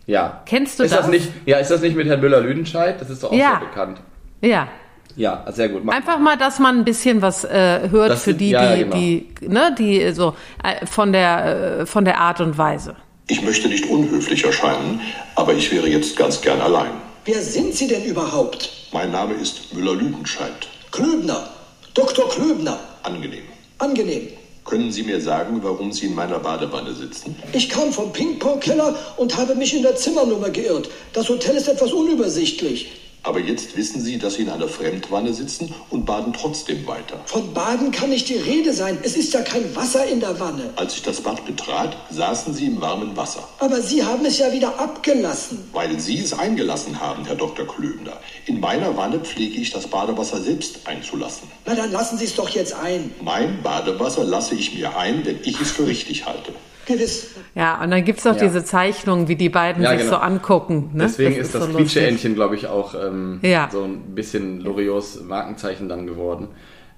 Speaker 2: Ja.
Speaker 1: Kennst du
Speaker 2: ist das? das? nicht, ja, ist das nicht mit Herrn Müller-Lüdenscheid? Das ist doch auch ja. sehr bekannt.
Speaker 1: Ja.
Speaker 2: Ja, sehr gut.
Speaker 1: Mach Einfach mal, dass man ein bisschen was äh, hört das für die, ja, die, genau. die, ne, die so äh, von der äh, von der Art und Weise.
Speaker 3: Ich möchte nicht unhöflich erscheinen, aber ich wäre jetzt ganz gern allein.
Speaker 4: Wer sind Sie denn überhaupt?
Speaker 3: Mein Name ist Müller-Lüdenscheid.
Speaker 4: Klöbner. Dr. Klöbner.
Speaker 3: Angenehm.
Speaker 4: Angenehm.
Speaker 3: Können Sie mir sagen, warum Sie in meiner Badewanne sitzen?
Speaker 4: Ich kam vom Ping-Pong-Keller und habe mich in der Zimmernummer geirrt. Das Hotel ist etwas unübersichtlich.
Speaker 3: Aber jetzt wissen Sie, dass Sie in einer Fremdwanne sitzen und baden trotzdem weiter.
Speaker 4: Von Baden kann nicht die Rede sein. Es ist ja kein Wasser in der Wanne.
Speaker 3: Als ich das Bad betrat, saßen Sie im warmen Wasser.
Speaker 4: Aber Sie haben es ja wieder abgelassen.
Speaker 3: Weil Sie es eingelassen haben, Herr Dr. Klöbner. In meiner Wanne pflege ich das Badewasser selbst einzulassen.
Speaker 4: Na, dann lassen Sie es doch jetzt ein.
Speaker 3: Mein Badewasser lasse ich mir ein, wenn ich es für richtig halte.
Speaker 4: Gewiss.
Speaker 1: Ja, und dann gibt es auch ja. diese Zeichnungen, wie die beiden ja, sich genau. so angucken.
Speaker 2: Ne? Deswegen das ist das so Quietscheentchen, glaube ich, auch ähm, ja. so ein bisschen Loriots Markenzeichen dann geworden.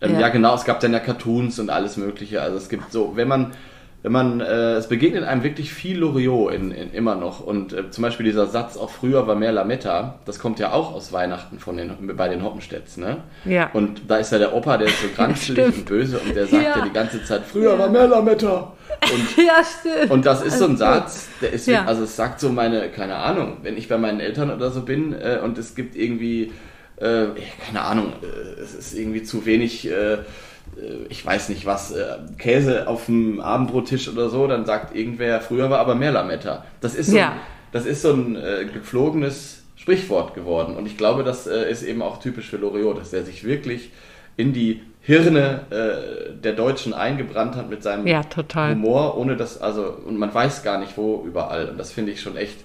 Speaker 2: Ähm, ja. ja. genau, es gab dann ja Cartoons und alles Mögliche. Also es gibt so, wenn man wenn man, äh, es begegnet einem wirklich viel Loriot in, in, immer noch. Und äh, zum Beispiel dieser Satz, auch früher war mehr Lametta, das kommt ja auch aus Weihnachten von den, bei den Hoppenstedts, ne?
Speaker 1: Ja.
Speaker 2: Und da ist ja der Opa, der ist so granzelig und böse und der sagt ja. ja die ganze Zeit, früher ja. war mehr Lametta. Und,
Speaker 1: ja, stimmt.
Speaker 2: Und das ist so ein Satz, der ist, ja. also es sagt so meine, keine Ahnung, wenn ich bei meinen Eltern oder so bin äh, und es gibt irgendwie, äh, keine Ahnung, äh, es ist irgendwie zu wenig äh, ich weiß nicht was, äh, Käse auf dem Abendbrottisch oder so, dann sagt irgendwer, früher war aber mehr Lametta. Das ist so, ja. ein, das ist so ein äh, geflogenes Sprichwort geworden. Und ich glaube, das äh, ist eben auch typisch für Loriot, dass er sich wirklich in die Hirne äh, der Deutschen eingebrannt hat mit seinem
Speaker 1: ja,
Speaker 2: Humor, ohne dass, also, und man weiß gar nicht wo überall. Und das finde ich schon echt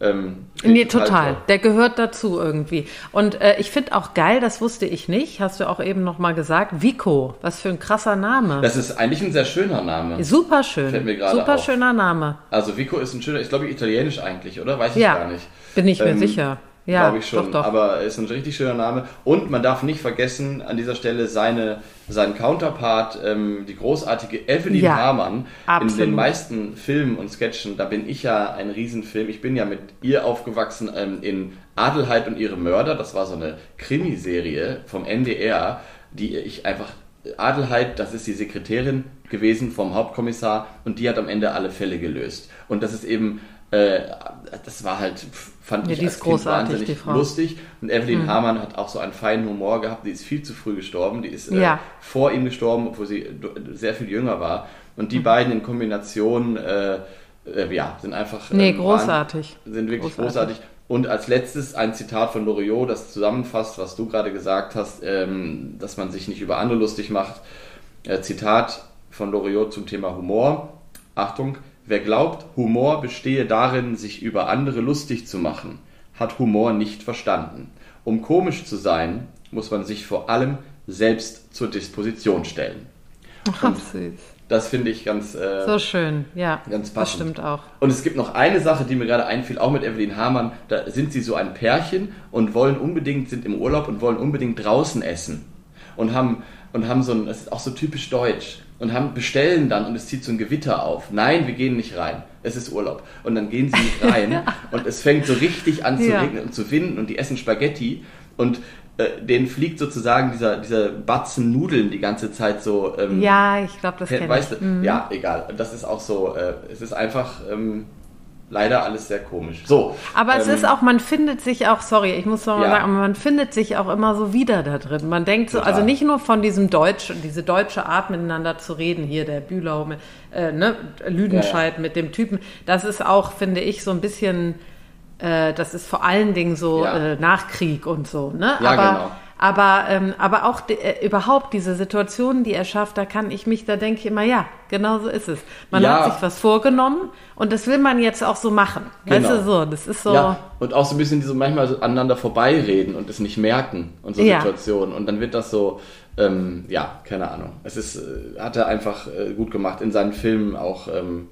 Speaker 1: ähm, nee, total. Der gehört dazu irgendwie. Und äh, ich finde auch geil, das wusste ich nicht, hast du auch eben nochmal gesagt, Vico. Was für ein krasser Name.
Speaker 2: Das ist eigentlich ein sehr schöner Name.
Speaker 1: Super schön. Fällt mir Super auf. schöner Name.
Speaker 2: Also Vico ist ein schöner, ich glaube italienisch eigentlich, oder? Weiß ich
Speaker 1: ja,
Speaker 2: gar nicht.
Speaker 1: Bin ich mir ähm, sicher. Ja,
Speaker 2: glaube ich schon.
Speaker 1: Doch, doch.
Speaker 2: Aber ist ein richtig schöner Name. Und man darf nicht vergessen, an dieser Stelle seine, seinen Counterpart, ähm, die großartige Evelyn ja, Hamann. In den meisten Filmen und Sketchen, da bin ich ja ein Riesenfilm. Ich bin ja mit ihr aufgewachsen ähm, in Adelheid und ihre Mörder. Das war so eine Krimiserie vom NDR, die ich einfach. Adelheid, das ist die Sekretärin gewesen vom Hauptkommissar und die hat am Ende alle Fälle gelöst. Und das ist eben äh, das war halt, fand ja, ich als kind wahnsinnig lustig. Und Evelyn mhm. Hamann hat auch so einen feinen Humor gehabt. Die ist viel zu früh gestorben. Die ist äh, ja. vor ihm gestorben, obwohl sie sehr viel jünger war. Und die mhm. beiden in Kombination, äh, äh, ja, sind einfach.
Speaker 1: Nee, ähm, großartig.
Speaker 2: Waren, sind wirklich großartig. großartig. Und als letztes ein Zitat von Loriot, das zusammenfasst, was du gerade gesagt hast, ähm, dass man sich nicht über andere lustig macht. Äh, Zitat von Loriot zum Thema Humor. Achtung, Wer glaubt, Humor bestehe darin, sich über andere lustig zu machen, hat Humor nicht verstanden. Um komisch zu sein, muss man sich vor allem selbst zur Disposition stellen.
Speaker 1: Ach, süß.
Speaker 2: Das finde ich ganz äh,
Speaker 1: so schön, ja.
Speaker 2: Ganz passend.
Speaker 1: Das stimmt auch.
Speaker 2: Und es gibt noch eine Sache, die mir gerade einfiel, auch mit Evelyn Hamann. Da sind sie so ein Pärchen und wollen unbedingt sind im Urlaub und wollen unbedingt draußen essen und haben und haben so ein, das ist auch so typisch deutsch und haben, bestellen dann und es zieht so ein Gewitter auf. Nein, wir gehen nicht rein. Es ist Urlaub. Und dann gehen sie nicht rein und es fängt so richtig an zu ja. regnen und zu winden und die essen Spaghetti und äh, denen fliegt sozusagen dieser, dieser Batzen Nudeln die ganze Zeit so.
Speaker 1: Ähm, ja, ich glaube, das kenne
Speaker 2: ich. Du, mhm. Ja, egal. Das ist auch so, äh, es ist einfach, ähm, leider alles sehr komisch. So.
Speaker 1: Aber ähm, es ist auch, man findet sich auch, sorry, ich muss noch mal ja. sagen, man findet sich auch immer so wieder da drin. Man denkt so, also nicht nur von diesem Deutsch, diese deutsche Art miteinander zu reden, hier der Bühlau, äh, ne, Lüdenscheid ja, ja. mit dem Typen, das ist auch, finde ich, so ein bisschen, äh, das ist vor allen Dingen so äh, Nachkrieg und so, ne?
Speaker 2: Ja, Aber, genau.
Speaker 1: Aber, ähm, aber auch äh, überhaupt diese Situationen, die er schafft, da kann ich mich, da denke ich immer, ja, genau so ist es. Man ja. hat sich was vorgenommen und das will man jetzt auch so machen. Genau. Weißt du so, das ist so. Ja,
Speaker 2: und auch so ein bisschen so manchmal so aneinander vorbeireden und es nicht merken und so ja. Situationen. Und dann wird das so, ähm, ja, keine Ahnung. Es ist, äh, hat er einfach äh, gut gemacht in seinen Filmen auch. Ähm,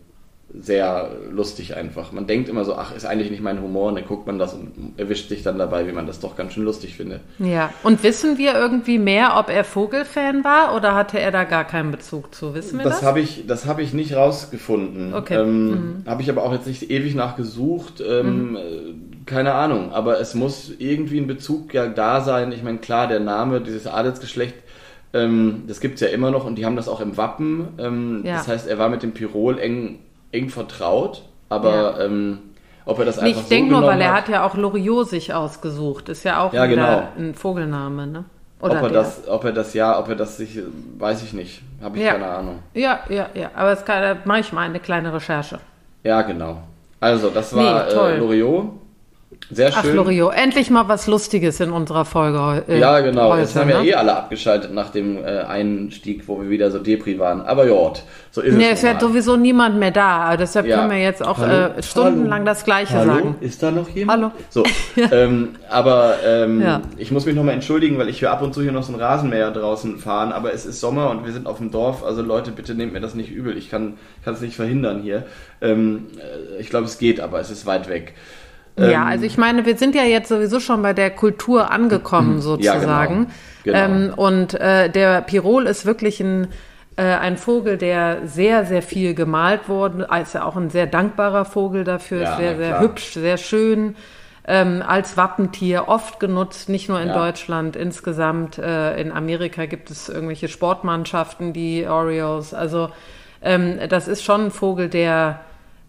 Speaker 2: sehr lustig einfach. Man denkt immer so, ach, ist eigentlich nicht mein Humor, und dann guckt man das und erwischt sich dann dabei, wie man das doch ganz schön lustig findet.
Speaker 1: Ja, und wissen wir irgendwie mehr, ob er Vogelfan war oder hatte er da gar keinen Bezug zu? Wissen wir
Speaker 2: das?
Speaker 1: Das
Speaker 2: habe ich, hab ich nicht rausgefunden.
Speaker 1: Okay. Ähm,
Speaker 2: mhm. Habe ich aber auch jetzt nicht ewig nachgesucht. Ähm, mhm. Äh, keine Ahnung, aber es muss irgendwie ein Bezug ja da sein. Ich meine, klar, der Name, dieses Adelsgeschlecht, ähm, das gibt es ja immer noch und die haben das auch im Wappen. Ähm, ja. Das heißt, er war mit dem Pirol eng eng vertraut, aber ja. ähm, ob er das einfach
Speaker 1: Ich so denke nur, weil er hat ja auch Loriot sich ausgesucht. Ist ja auch
Speaker 2: ja, genau.
Speaker 1: ein Vogelname, ne?
Speaker 2: Oder ob er der. das, ob er das ja, ob er das sich, weiß ich nicht, habe ich
Speaker 1: ja.
Speaker 2: keine Ahnung.
Speaker 1: Ja, ja, ja. Aber es kann, da mache ich mal eine kleine Recherche.
Speaker 2: Ja, genau. Also das war nee, äh, Loriot. Sehr schön. Ach,
Speaker 1: Loriot, endlich mal was Lustiges in unserer Folge.
Speaker 2: Äh, ja, genau. Heute, Jetzt haben ne? ja eh alle abgeschaltet nach dem äh, Einstieg, wo wir wieder so Depri waren. Aber ja, so ist nee, es.
Speaker 1: Es ist sowieso niemand mehr da. Deshalb ja. können wir jetzt auch äh, stundenlang Hallo. das Gleiche
Speaker 2: Hallo?
Speaker 1: sagen.
Speaker 2: Ist da noch jemand?
Speaker 1: Hallo.
Speaker 2: So, ähm, aber ähm, ja. ich muss mich nochmal entschuldigen, weil ich höre ab und zu hier noch so einen Rasenmäher draußen fahren. Aber es ist Sommer und wir sind auf dem Dorf. Also Leute, bitte nehmt mir das nicht übel. Ich kann es nicht verhindern hier. Ähm, äh, ich glaube, es geht, aber es ist weit weg.
Speaker 1: Ja, ähm, also ich meine, wir sind ja jetzt sowieso schon bei der Kultur angekommen, sozusagen. Ja, genau. Genau. Ähm, und äh, der Pirol ist wirklich ein Äh, ein Vogel, der sehr, sehr viel gemalt wurde, ist ja auch ein sehr dankbarer Vogel dafür, ja, sehr, sehr hübsch, sehr schön. Ähm, als Wappentier oft genutzt, nicht nur in ja. Deutschland, insgesamt äh, in Amerika gibt es irgendwelche Sportmannschaften, die Orioles. Also ähm, das ist schon ein Vogel, der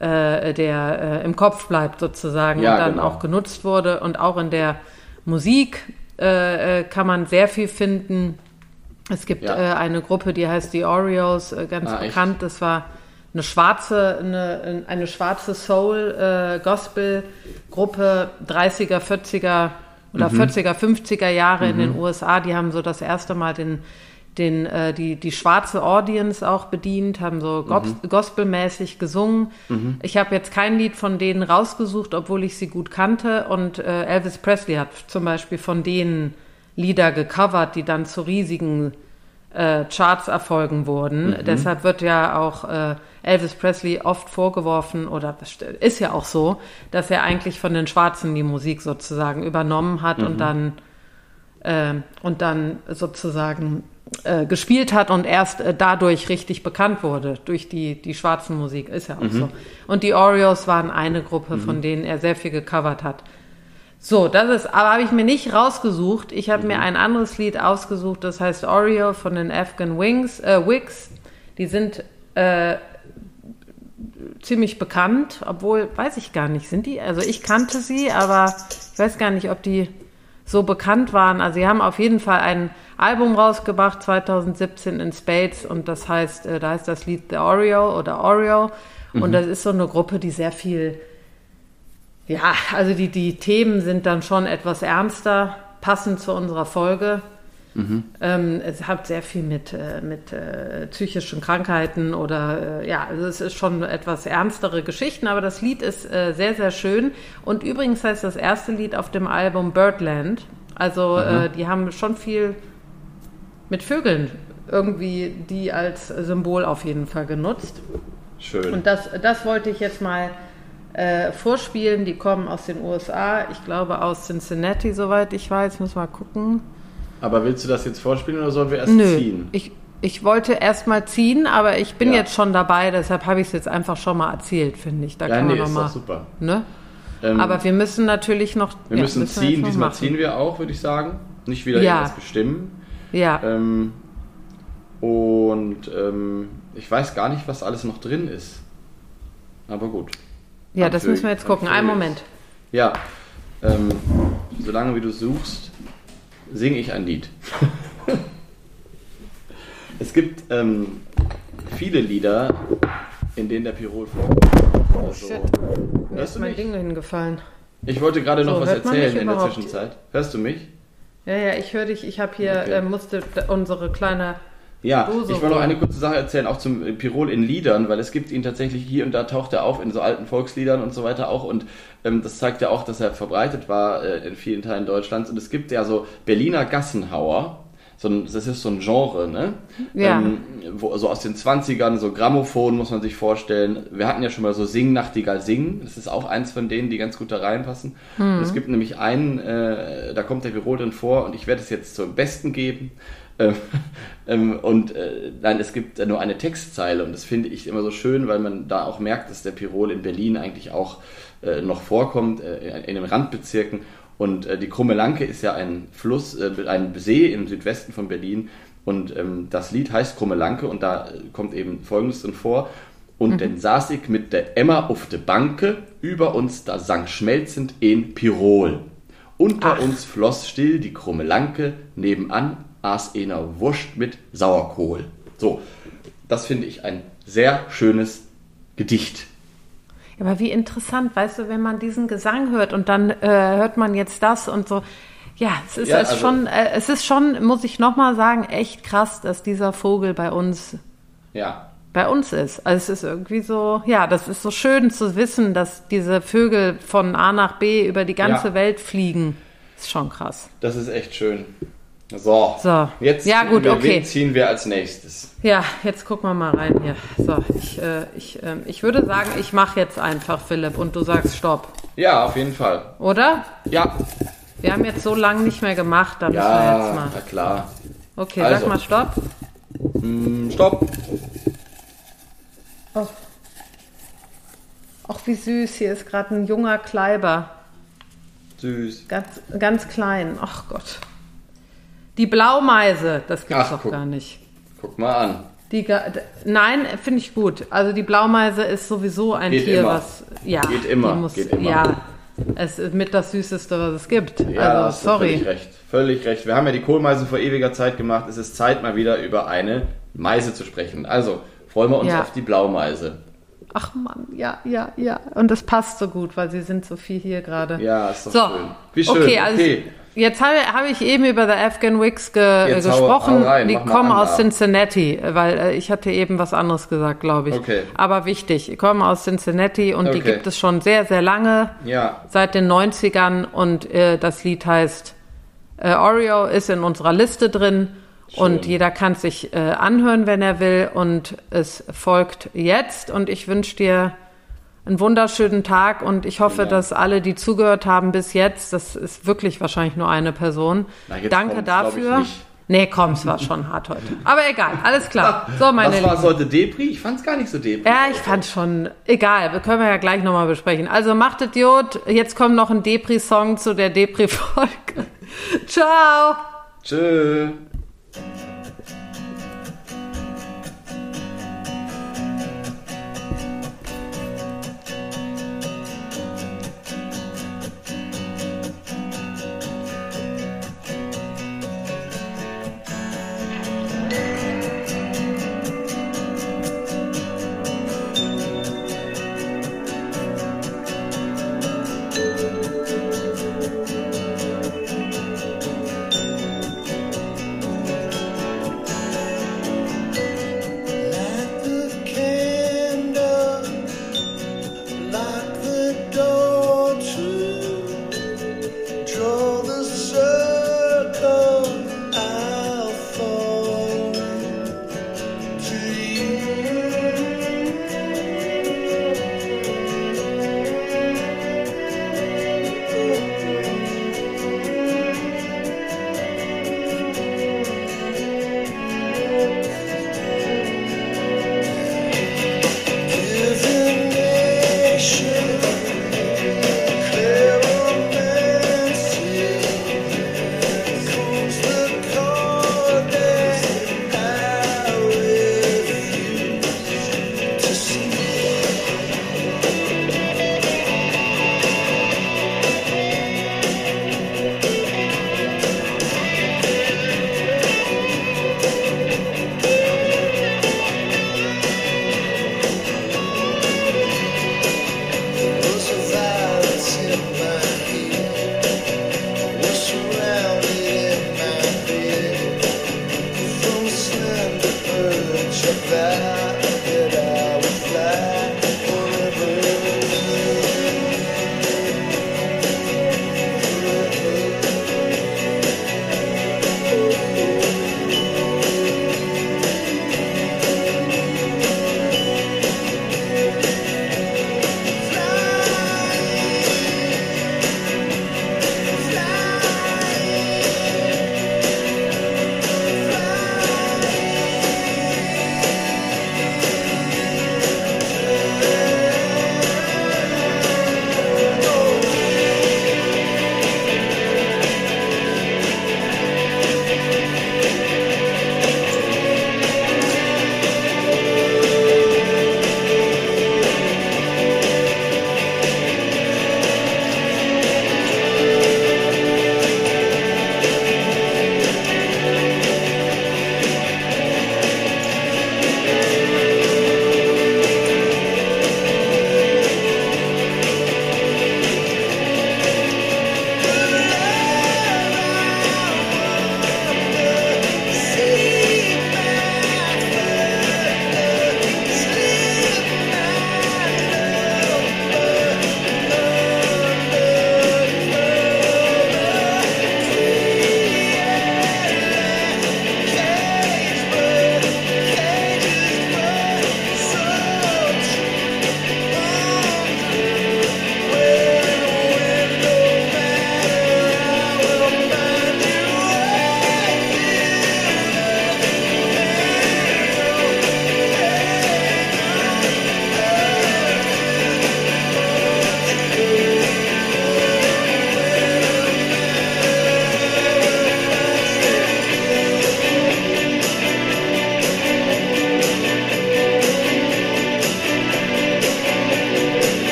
Speaker 1: äh, der äh, im Kopf bleibt sozusagen ja, und dann genau. auch genutzt wurde. Und auch in der Musik äh, äh kann man sehr viel finden. Es gibt ja. äh, eine Gruppe, die heißt die Oreos, äh, ganz ah, bekannt. Echt? Das war eine schwarze, eine, eine schwarze Soul-Gospel-Gruppe 30er, 40er oder mhm. 40er, 50er Jahre mhm. in den USA. Die haben so das erste Mal den den, äh, die, die schwarze Audience auch bedient, haben so mhm. gospelmäßig gesungen. Mhm. Ich habe jetzt kein Lied von denen rausgesucht, obwohl ich sie gut kannte. Und äh, Elvis Presley hat zum Beispiel von denen Lieder gecovert, die dann zu riesigen äh, Charts erfolgen wurden. Mhm. Deshalb wird ja auch äh, Elvis Presley oft vorgeworfen, oder das ist ja auch so, dass er eigentlich von den Schwarzen die Musik sozusagen übernommen hat und mhm. dann äh, und dann sozusagen äh, gespielt hat und erst äh, dadurch richtig bekannt wurde, durch die, die schwarzen Musik, ist ja auch mhm. so. Und die Oreos waren eine Gruppe, mhm. von denen er sehr viel gecovert hat. So, das ist, aber habe ich mir nicht rausgesucht. Ich habe mhm. mir ein anderes Lied ausgesucht, das heißt Oreo von den Afghan Wings, äh, Wigs. Die sind äh, ziemlich bekannt, obwohl, weiß ich gar nicht, sind die, also ich kannte sie, aber ich weiß gar nicht, ob die so bekannt waren. Also sie haben auf jeden Fall ein Album rausgebracht 2017 in Spades und das heißt, äh, da heißt das Lied The Oreo oder Oreo mhm. und das ist so eine Gruppe, die sehr viel, ja, also die, die Themen sind dann schon etwas ernster, passend zu unserer Folge. Mhm. Ähm, es hat sehr viel mit, äh, mit äh, psychischen Krankheiten oder äh, ja, also es ist schon etwas ernstere Geschichten, aber das Lied ist äh, sehr, sehr schön. Und übrigens heißt das erste Lied auf dem Album Birdland. Also äh, mhm. die haben schon viel mit Vögeln irgendwie die als Symbol auf jeden Fall genutzt. Schön. Und das, das wollte ich jetzt mal äh, vorspielen. Die kommen aus den USA, ich glaube aus Cincinnati, soweit ich weiß. Muss mal gucken.
Speaker 2: Aber willst du das jetzt vorspielen oder sollen wir erst Nö, ziehen?
Speaker 1: Ich, ich wollte erst mal ziehen, aber ich bin ja. jetzt schon dabei, deshalb habe ich es jetzt einfach schon mal erzählt, finde ich. Da
Speaker 2: ja, kann nee, man ist mal, super.
Speaker 1: Ne? Ähm, aber wir müssen natürlich noch.
Speaker 2: Wir ja, müssen, müssen ziehen, wir diesmal machen. ziehen wir auch, würde ich sagen. Nicht wieder ja. irgendwas bestimmen.
Speaker 1: Ja.
Speaker 2: Ähm, und ähm, ich weiß gar nicht, was alles noch drin ist. Aber gut.
Speaker 1: Ja, das müssen wir jetzt gucken. Einen Moment.
Speaker 2: Ja. Ähm, solange wie du suchst, singe ich ein Lied. es gibt ähm, viele Lieder, in denen der Pirol vorkommt.
Speaker 1: Oh also, shit. Mir ist mein Ding hingefallen.
Speaker 2: Ich wollte gerade noch so, was erzählen in der Zwischenzeit. Hörst du mich?
Speaker 1: Ja, ja, ich höre dich. Ich habe hier, okay. äh, musste unsere kleine
Speaker 2: ja, Dose ich will noch eine kurze Sache erzählen, auch zum Pirol in Liedern, weil es gibt ihn tatsächlich hier und da taucht er auf in so alten Volksliedern und so weiter auch und ähm, das zeigt ja auch, dass er verbreitet war äh, in vielen Teilen Deutschlands und es gibt ja so Berliner Gassenhauer, so ein, das ist so ein Genre, ne? Ja. Ähm, wo, so aus den 20ern, so Grammophon muss man sich vorstellen. Wir hatten ja schon mal so Sing, Nachtigall, Sing. Das ist auch eins von denen, die ganz gut da reinpassen. Mhm. es gibt nämlich einen, äh, da kommt der Virol drin vor und ich werde es jetzt zum Besten geben. Ähm, ähm, und äh, nein, es gibt nur eine Textzeile und das finde ich immer so schön, weil man da auch merkt, dass der Pirol in Berlin eigentlich auch äh, noch vorkommt, äh, in den Randbezirken. Und äh, die Krumme Lanke ist ja ein Fluss, äh, ein See im Südwesten von Berlin. Und ähm, das Lied heißt Krumme Lanke und da äh, kommt eben Folgendes drin vor. Und mhm. dann saß ich mit der Emma auf der Banke, über uns da sang schmelzend in Pirol. Unter Ach. uns floss still die Krumme Lanke, nebenan aß einer Wurst mit Sauerkohl. So, das finde ich ein sehr schönes Gedicht.
Speaker 1: Aber wie interessant, weißt du, wenn man diesen Gesang hört und dann äh, hört man jetzt das und so. Ja, es ist, ja, also, schon, äh, es ist schon, muss ich nochmal sagen, echt krass, dass dieser Vogel bei uns,
Speaker 2: ja.
Speaker 1: bei uns ist. Also es ist irgendwie so, ja, das ist so schön zu wissen, dass diese Vögel von A nach B über die ganze ja. Welt fliegen. Ist schon krass.
Speaker 2: Das ist echt schön. So,
Speaker 1: so.
Speaker 2: jetzt
Speaker 1: ja, gut,
Speaker 2: wir,
Speaker 1: okay.
Speaker 2: ziehen wir als nächstes.
Speaker 1: Ja, jetzt gucken wir mal rein hier. So, ich, äh, ich, äh, ich würde sagen, ich mache jetzt einfach, Philipp, und du sagst Stopp.
Speaker 2: Ja, auf jeden Fall.
Speaker 1: Oder?
Speaker 2: Ja.
Speaker 1: Wir haben jetzt so lange nicht mehr gemacht, da
Speaker 2: ja, müssen wir jetzt mal. Ja, klar.
Speaker 1: Okay, also. sag mal Stopp.
Speaker 2: Hm, stopp.
Speaker 1: Oh. Ach, wie süß. Hier ist gerade ein junger Kleiber.
Speaker 2: Süß.
Speaker 1: Ganz, ganz klein. Ach Gott. Die Blaumeise, das gibt's Ach, doch guck, gar nicht.
Speaker 2: Guck mal an.
Speaker 1: Die, nein, finde ich gut. Also die Blaumeise ist sowieso ein
Speaker 2: geht
Speaker 1: Tier,
Speaker 2: immer.
Speaker 1: was ja
Speaker 2: geht immer, muss, geht immer.
Speaker 1: Ja, es ist mit das Süßeste, was es gibt. Ja, also sorry.
Speaker 2: Völlig recht, völlig recht. Wir haben ja die Kohlmeise vor ewiger Zeit gemacht. Es ist Zeit mal wieder über eine Meise zu sprechen. Also freuen wir uns ja. auf die Blaumeise.
Speaker 1: Ach Mann, ja, ja, ja. Und das passt so gut, weil sie sind so viel hier gerade.
Speaker 2: Ja, ist doch so. schön.
Speaker 1: Wie schön. Okay, also okay. Jetzt habe, habe ich eben über The Afghan Wigs ge Jetzt gesprochen. Hau, hau rein, die kommen aus Cincinnati, weil äh, ich hatte eben was anderes gesagt, glaube ich.
Speaker 2: Okay.
Speaker 1: Aber wichtig, die kommen aus Cincinnati und okay. die gibt es schon sehr, sehr lange.
Speaker 2: Ja.
Speaker 1: Seit den 90ern und äh, das Lied heißt äh, Oreo, ist in unserer Liste drin. Schön. Und jeder kann sich äh, anhören, wenn er will. Und es folgt jetzt. Und ich wünsche dir einen wunderschönen Tag und ich hoffe, ja. dass alle, die zugehört haben bis jetzt, das ist wirklich wahrscheinlich nur eine Person. Na, Danke dafür. Nee, komm, es war schon hart heute. Aber egal, alles klar.
Speaker 2: So, meine Was war es heute Depri? Ich fand es gar nicht so Depri.
Speaker 1: Ja, ich fand schon. Egal, wir können wir ja gleich nochmal besprechen. Also macht Idiot. Jetzt kommt noch ein Depri-Song zu der Depri-Folge. Ciao.
Speaker 2: Tschö.